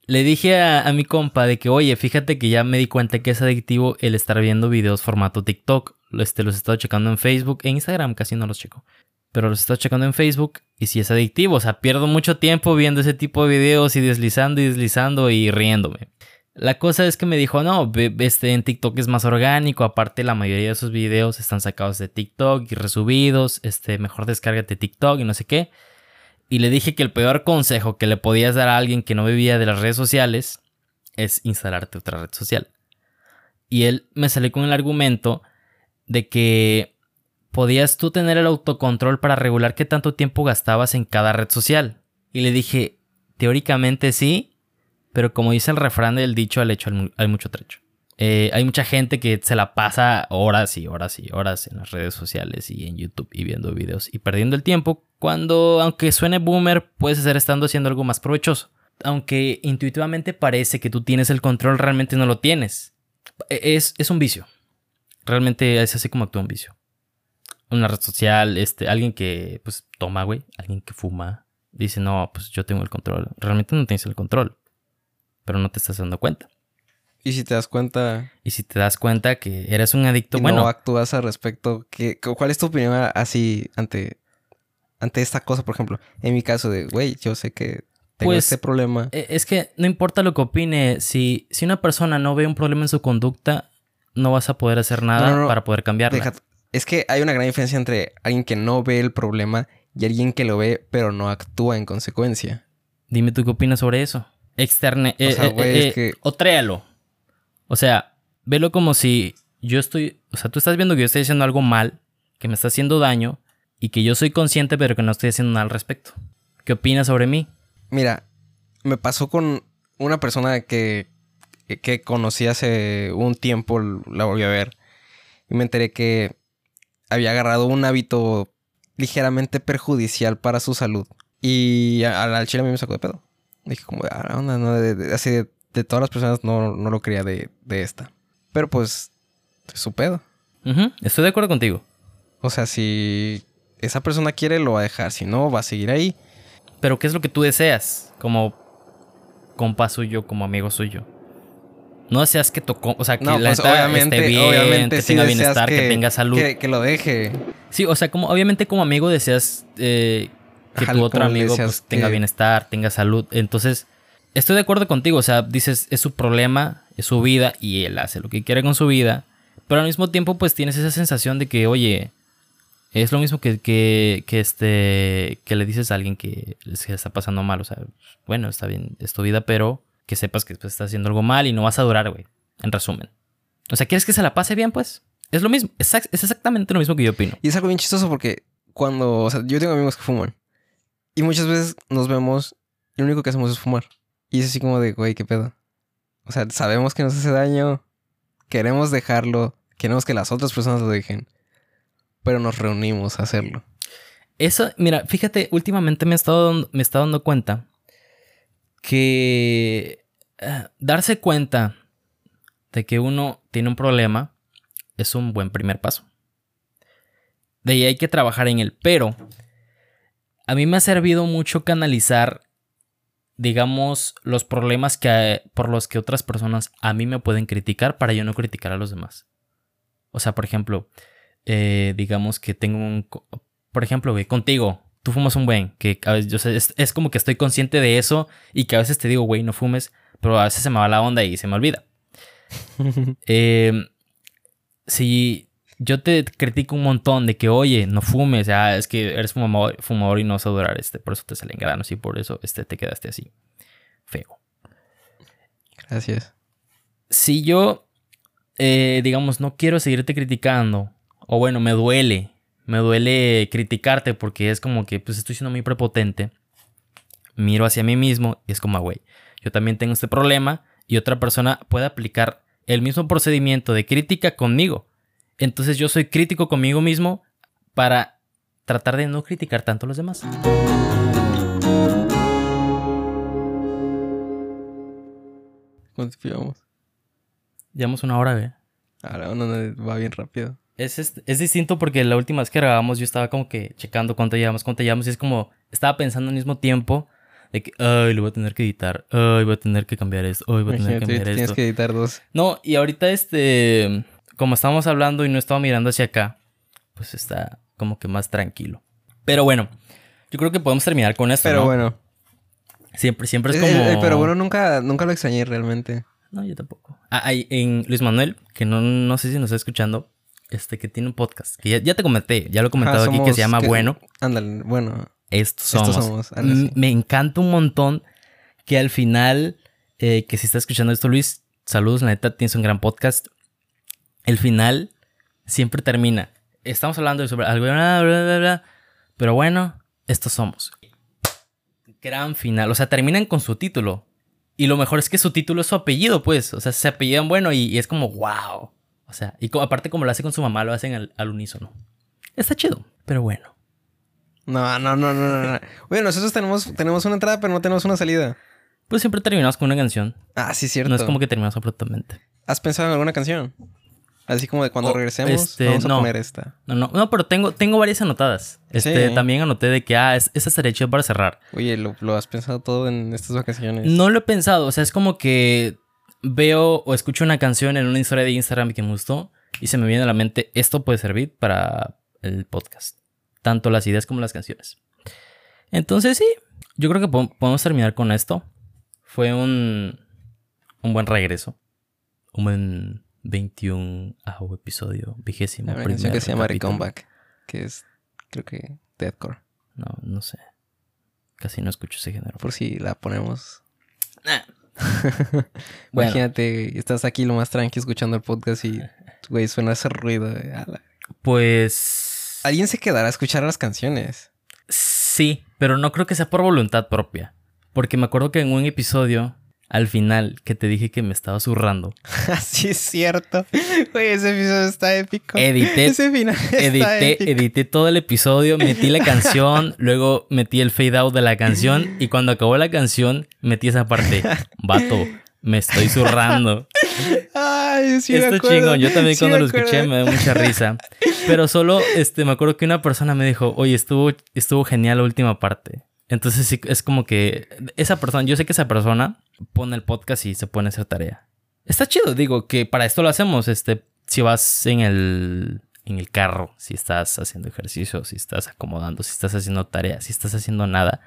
le dije a, mi compa de que, oye, fíjate que ya me di cuenta que es adictivo el estar viendo videos formato TikTok. Este, los he estado checando en Facebook, en Instagram casi no los checo. Pero los he estado checando en Facebook y sí es adictivo. O sea, pierdo mucho tiempo viendo ese tipo de videos y deslizando y deslizando y riéndome. La cosa es que me dijo, no, este en TikTok es más orgánico, aparte la mayoría de esos videos están sacados de TikTok y resubidos, este, mejor descárgate TikTok y no sé qué y le dije que el peor consejo que le podías dar a alguien que no vivía de las redes sociales es instalarte otra red social. Y él me salió con el argumento de que podías tú tener el autocontrol para regular qué tanto tiempo gastabas en cada red social. Y le dije, teóricamente sí, pero como dice el refrán del dicho al hecho hay mucho trecho. Eh, hay mucha gente que se la pasa horas y horas y horas en las redes sociales y en YouTube y viendo videos y perdiendo el tiempo cuando, aunque suene boomer, puedes estar estando haciendo algo más provechoso. Aunque intuitivamente parece que tú tienes el control, realmente no lo tienes. E, es, es un vicio. Realmente es así como actúa un vicio. Una red social, este, alguien que pues toma, güey, alguien que fuma, dice, no, pues yo tengo el control. Realmente no tienes el control, pero no te estás dando cuenta. Y si te das cuenta. Y si te das cuenta que eres un adicto, y bueno. no actúas al respecto, ¿qué, ¿cuál es tu opinión así ante, ante esta cosa, por ejemplo? En mi caso de, güey, yo sé que tengo Pues, este problema. E- Es que no importa lo que opine, si, si una persona no ve un problema en su conducta, no vas a poder hacer nada No, no, no. para poder cambiarla. Deja- es que hay una gran diferencia entre alguien que no ve el problema y alguien que lo ve, pero no actúa en consecuencia. Dime tú qué opinas sobre eso. Externe. O sea, eh, güey, eh, es eh, que- O tréalo. O sea, velo como si yo estoy. O sea, tú estás viendo que yo estoy haciendo algo mal, que me está haciendo daño, y que yo soy consciente, pero que no estoy haciendo nada al respecto. ¿Qué opinas sobre mí? Mira, me pasó con una persona que, que conocí hace un tiempo, la volví a ver, y me enteré que había agarrado un hábito ligeramente perjudicial para su salud. Y al, chile a mí me sacó de pedo. Dije como, ah, no, de, de- así de, de todas las personas no, no lo creía de, de esta. Pero pues, es su pedo. Estoy de acuerdo contigo. O sea, si esa persona quiere, lo va a dejar. Si no, va a seguir ahí. Pero ¿qué es lo que tú deseas? Como compa suyo, como amigo suyo. No deseas que tocó, o sea, que No, la pues obviamente, esté bien, obviamente que tenga bienestar, que, tenga salud. Que, que lo deje. Sí, o sea, como obviamente como amigo deseas eh, que Ajá, tu otro amigo pues, tenga bienestar, tenga salud. Entonces, estoy de acuerdo contigo. O sea, dices, es su problema, es su vida y él hace lo que quiere con su vida. Pero al mismo tiempo, pues tienes esa sensación de que, oye, es lo mismo que, que, que este, que le dices a alguien que se está pasando mal. O sea, bueno, está bien, es tu vida, pero que sepas que pues, estás haciendo algo mal y no vas a durar, güey. En resumen. O sea, ¿quieres que se la pase bien? Pues es lo mismo. Es, es exactamente lo mismo que yo opino. Y es algo bien chistoso porque cuando, o sea, yo tengo amigos que fuman. Y muchas veces nos vemos y lo único que hacemos es fumar. Y es así como de, güey, ¿qué pedo? O sea, sabemos que nos hace daño, queremos dejarlo, queremos que las otras personas lo dejen, pero nos reunimos a hacerlo. Eso, mira, fíjate, últimamente me he estado dando, me dando cuenta que eh, darse cuenta de que uno tiene un problema es un buen primer paso. De ahí hay que trabajar en él, pero a mí me ha servido mucho canalizar, digamos, los problemas que, por los que otras personas a mí me pueden criticar para yo no criticar a los demás. O sea, por ejemplo, eh, digamos que tengo un... Por ejemplo, güey, contigo, tú fumas un buen, que a veces, yo sé, es, es como que estoy consciente de eso y que a veces te digo, güey, no fumes, pero a veces se me va la onda y se me olvida. Eh, si yo te critico un montón de que, oye, no fumes, ah, es que eres fumador, fumador y no vas a durar, este, por eso te salen granos y por eso este, te quedaste así, feo. Gracias. Si yo, eh, digamos, no quiero seguirte criticando, o bueno, me duele, me duele criticarte porque es como que, pues estoy siendo muy prepotente, miro hacia mí mismo y es como, güey, yo también tengo este problema y otra persona puede aplicar el mismo procedimiento de crítica conmigo. Entonces yo soy crítico conmigo mismo para tratar de no criticar tanto a los demás. ¿Cuánto llevamos? Llevamos una hora, güey. Ahora no, no, va bien rápido. Es, es, es distinto porque la última vez que grabamos yo estaba como que checando cuánto llevamos, cuánto llevamos y es como estaba pensando al mismo tiempo de que, ay, lo voy a tener que editar, ay, voy a tener que cambiar esto, ay, voy a tener que cambiar tienes esto. que editar dos. No, y ahorita este, como estamos hablando y no estaba mirando hacia acá, pues está como que más tranquilo. Pero bueno, yo creo que podemos terminar con esto, Pero ¿no? bueno. Siempre, siempre es Eh, como... eh, pero bueno, nunca, nunca lo extrañé realmente. No, yo tampoco. Ah, hay en Luis Manuel, que no, no sé si nos está escuchando, este, que tiene un podcast, que ya, ya te comenté, ya lo he comentado Ajá, aquí, que se llama que- Bueno. Ándale, bueno. Estos somos. Estos somos, ándale, sí. Me encanta un montón que al final, eh, que si está escuchando esto, Luis, saludos, la neta, tienes un gran podcast. El final siempre termina. Estamos hablando de sobre algo, bla, bla, bla, bla, pero bueno, estos somos. Gran final. O sea, terminan con su título. Y lo mejor es que su título es su apellido, pues. O sea, se apellidan bueno y, y es como, wow. O sea, y aparte como lo hace con su mamá, lo hacen al, al unísono. Está chido, pero bueno. No, no, no, no, no. no. Oye, nosotros tenemos, tenemos una entrada, pero no tenemos una salida. Pues siempre terminamos con una canción. Ah, sí, cierto. No es como que terminamos abruptamente. ¿Has pensado en alguna canción? Así como de cuando Oh, regresemos, este, vamos a no. poner esta. No, no, no, pero tengo, tengo varias anotadas. Este, Sí. también anoté de que, ah, es, esa estaría chido para cerrar. Oye, ¿lo, lo has pensado todo en estas vacaciones? No lo he pensado, o sea, es como que veo o escucho una canción en una historia de Instagram que me gustó y se me viene a la mente, esto puede servir para el podcast. Tanto las ideas como las canciones. Entonces sí, yo creo que po- podemos terminar con esto. Fue un, un buen regreso. Un buen 21 episodio, vigésimo. Una canción que se llama capítulo. Que es, creo que, deathcore. No, no sé. Casi no escucho ese género. Por si la ponemos. Bueno. Imagínate, estás aquí lo más tranqui escuchando el podcast y, güey, suena ese ruido. Pues... Alguien se quedará a escuchar las canciones. Sí, pero no creo que sea por voluntad propia. Porque me acuerdo que en un episodio, al final, que te dije que me estaba zurrando, Así es cierto. Güey, ese episodio está épico. edité, Ese final está edité, épico. edité todo el episodio, metí la canción, luego metí el fade out de la canción y cuando acabó la canción metí esa parte. Vato, me estoy zurrando. Ay, sí me Está acuerdo. chingón. Yo también Sí cuando me lo escuché me dio mucha risa. Pero solo, este, me acuerdo que una persona me dijo, oye, estuvo, estuvo genial la última parte. Entonces sí, es como que esa persona, yo sé que esa persona pone el podcast y se pone a hacer tarea. Está chido, digo, que para esto lo hacemos, este, si vas en el, en el carro, si estás haciendo ejercicio, si estás acomodando, si estás haciendo tarea, si estás haciendo nada.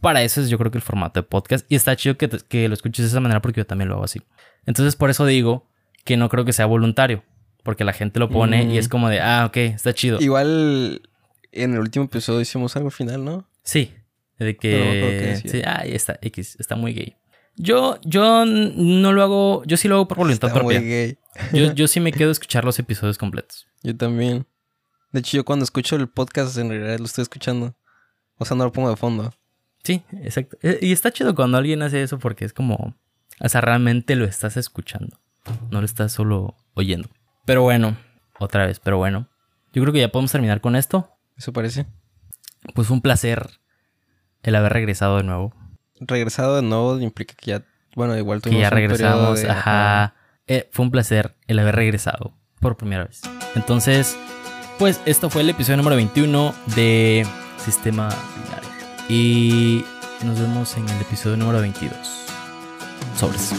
Para eso es yo creo que el formato de podcast. Y está chido que, te- que lo escuches de esa manera porque yo también lo hago así. Entonces por eso digo que no creo que sea voluntario. Porque la gente lo pone y es como de, ah, ok, está chido. Igual en el último episodio hicimos algo al final, ¿no? Sí, de que que... sí. ay, está X, está muy gay. Yo, yo no lo hago, yo sí lo hago por voluntad Está muy propia. gay. Yo, yo sí me quedo a escuchar los episodios completos. Yo también. De hecho, yo cuando escucho el podcast en realidad lo estoy escuchando. O sea, no lo pongo de fondo. Sí, exacto. Eh, Y está chido cuando alguien hace eso porque es como, o sea, realmente lo estás escuchando. No lo estás solo oyendo. Pero bueno, otra vez, pero bueno. Yo creo que ya podemos terminar con esto. ¿Eso parece? Pues un placer el haber regresado de nuevo. Regresado de nuevo implica que ya... Bueno, igual Que tuvimos ya un periodo regresamos. de- Ajá. Eh, fue un placer el haber regresado por primera vez. Entonces, pues esto fue el episodio número 21 de Sistema Binario. Y nos vemos en el episodio número 22. Sobres.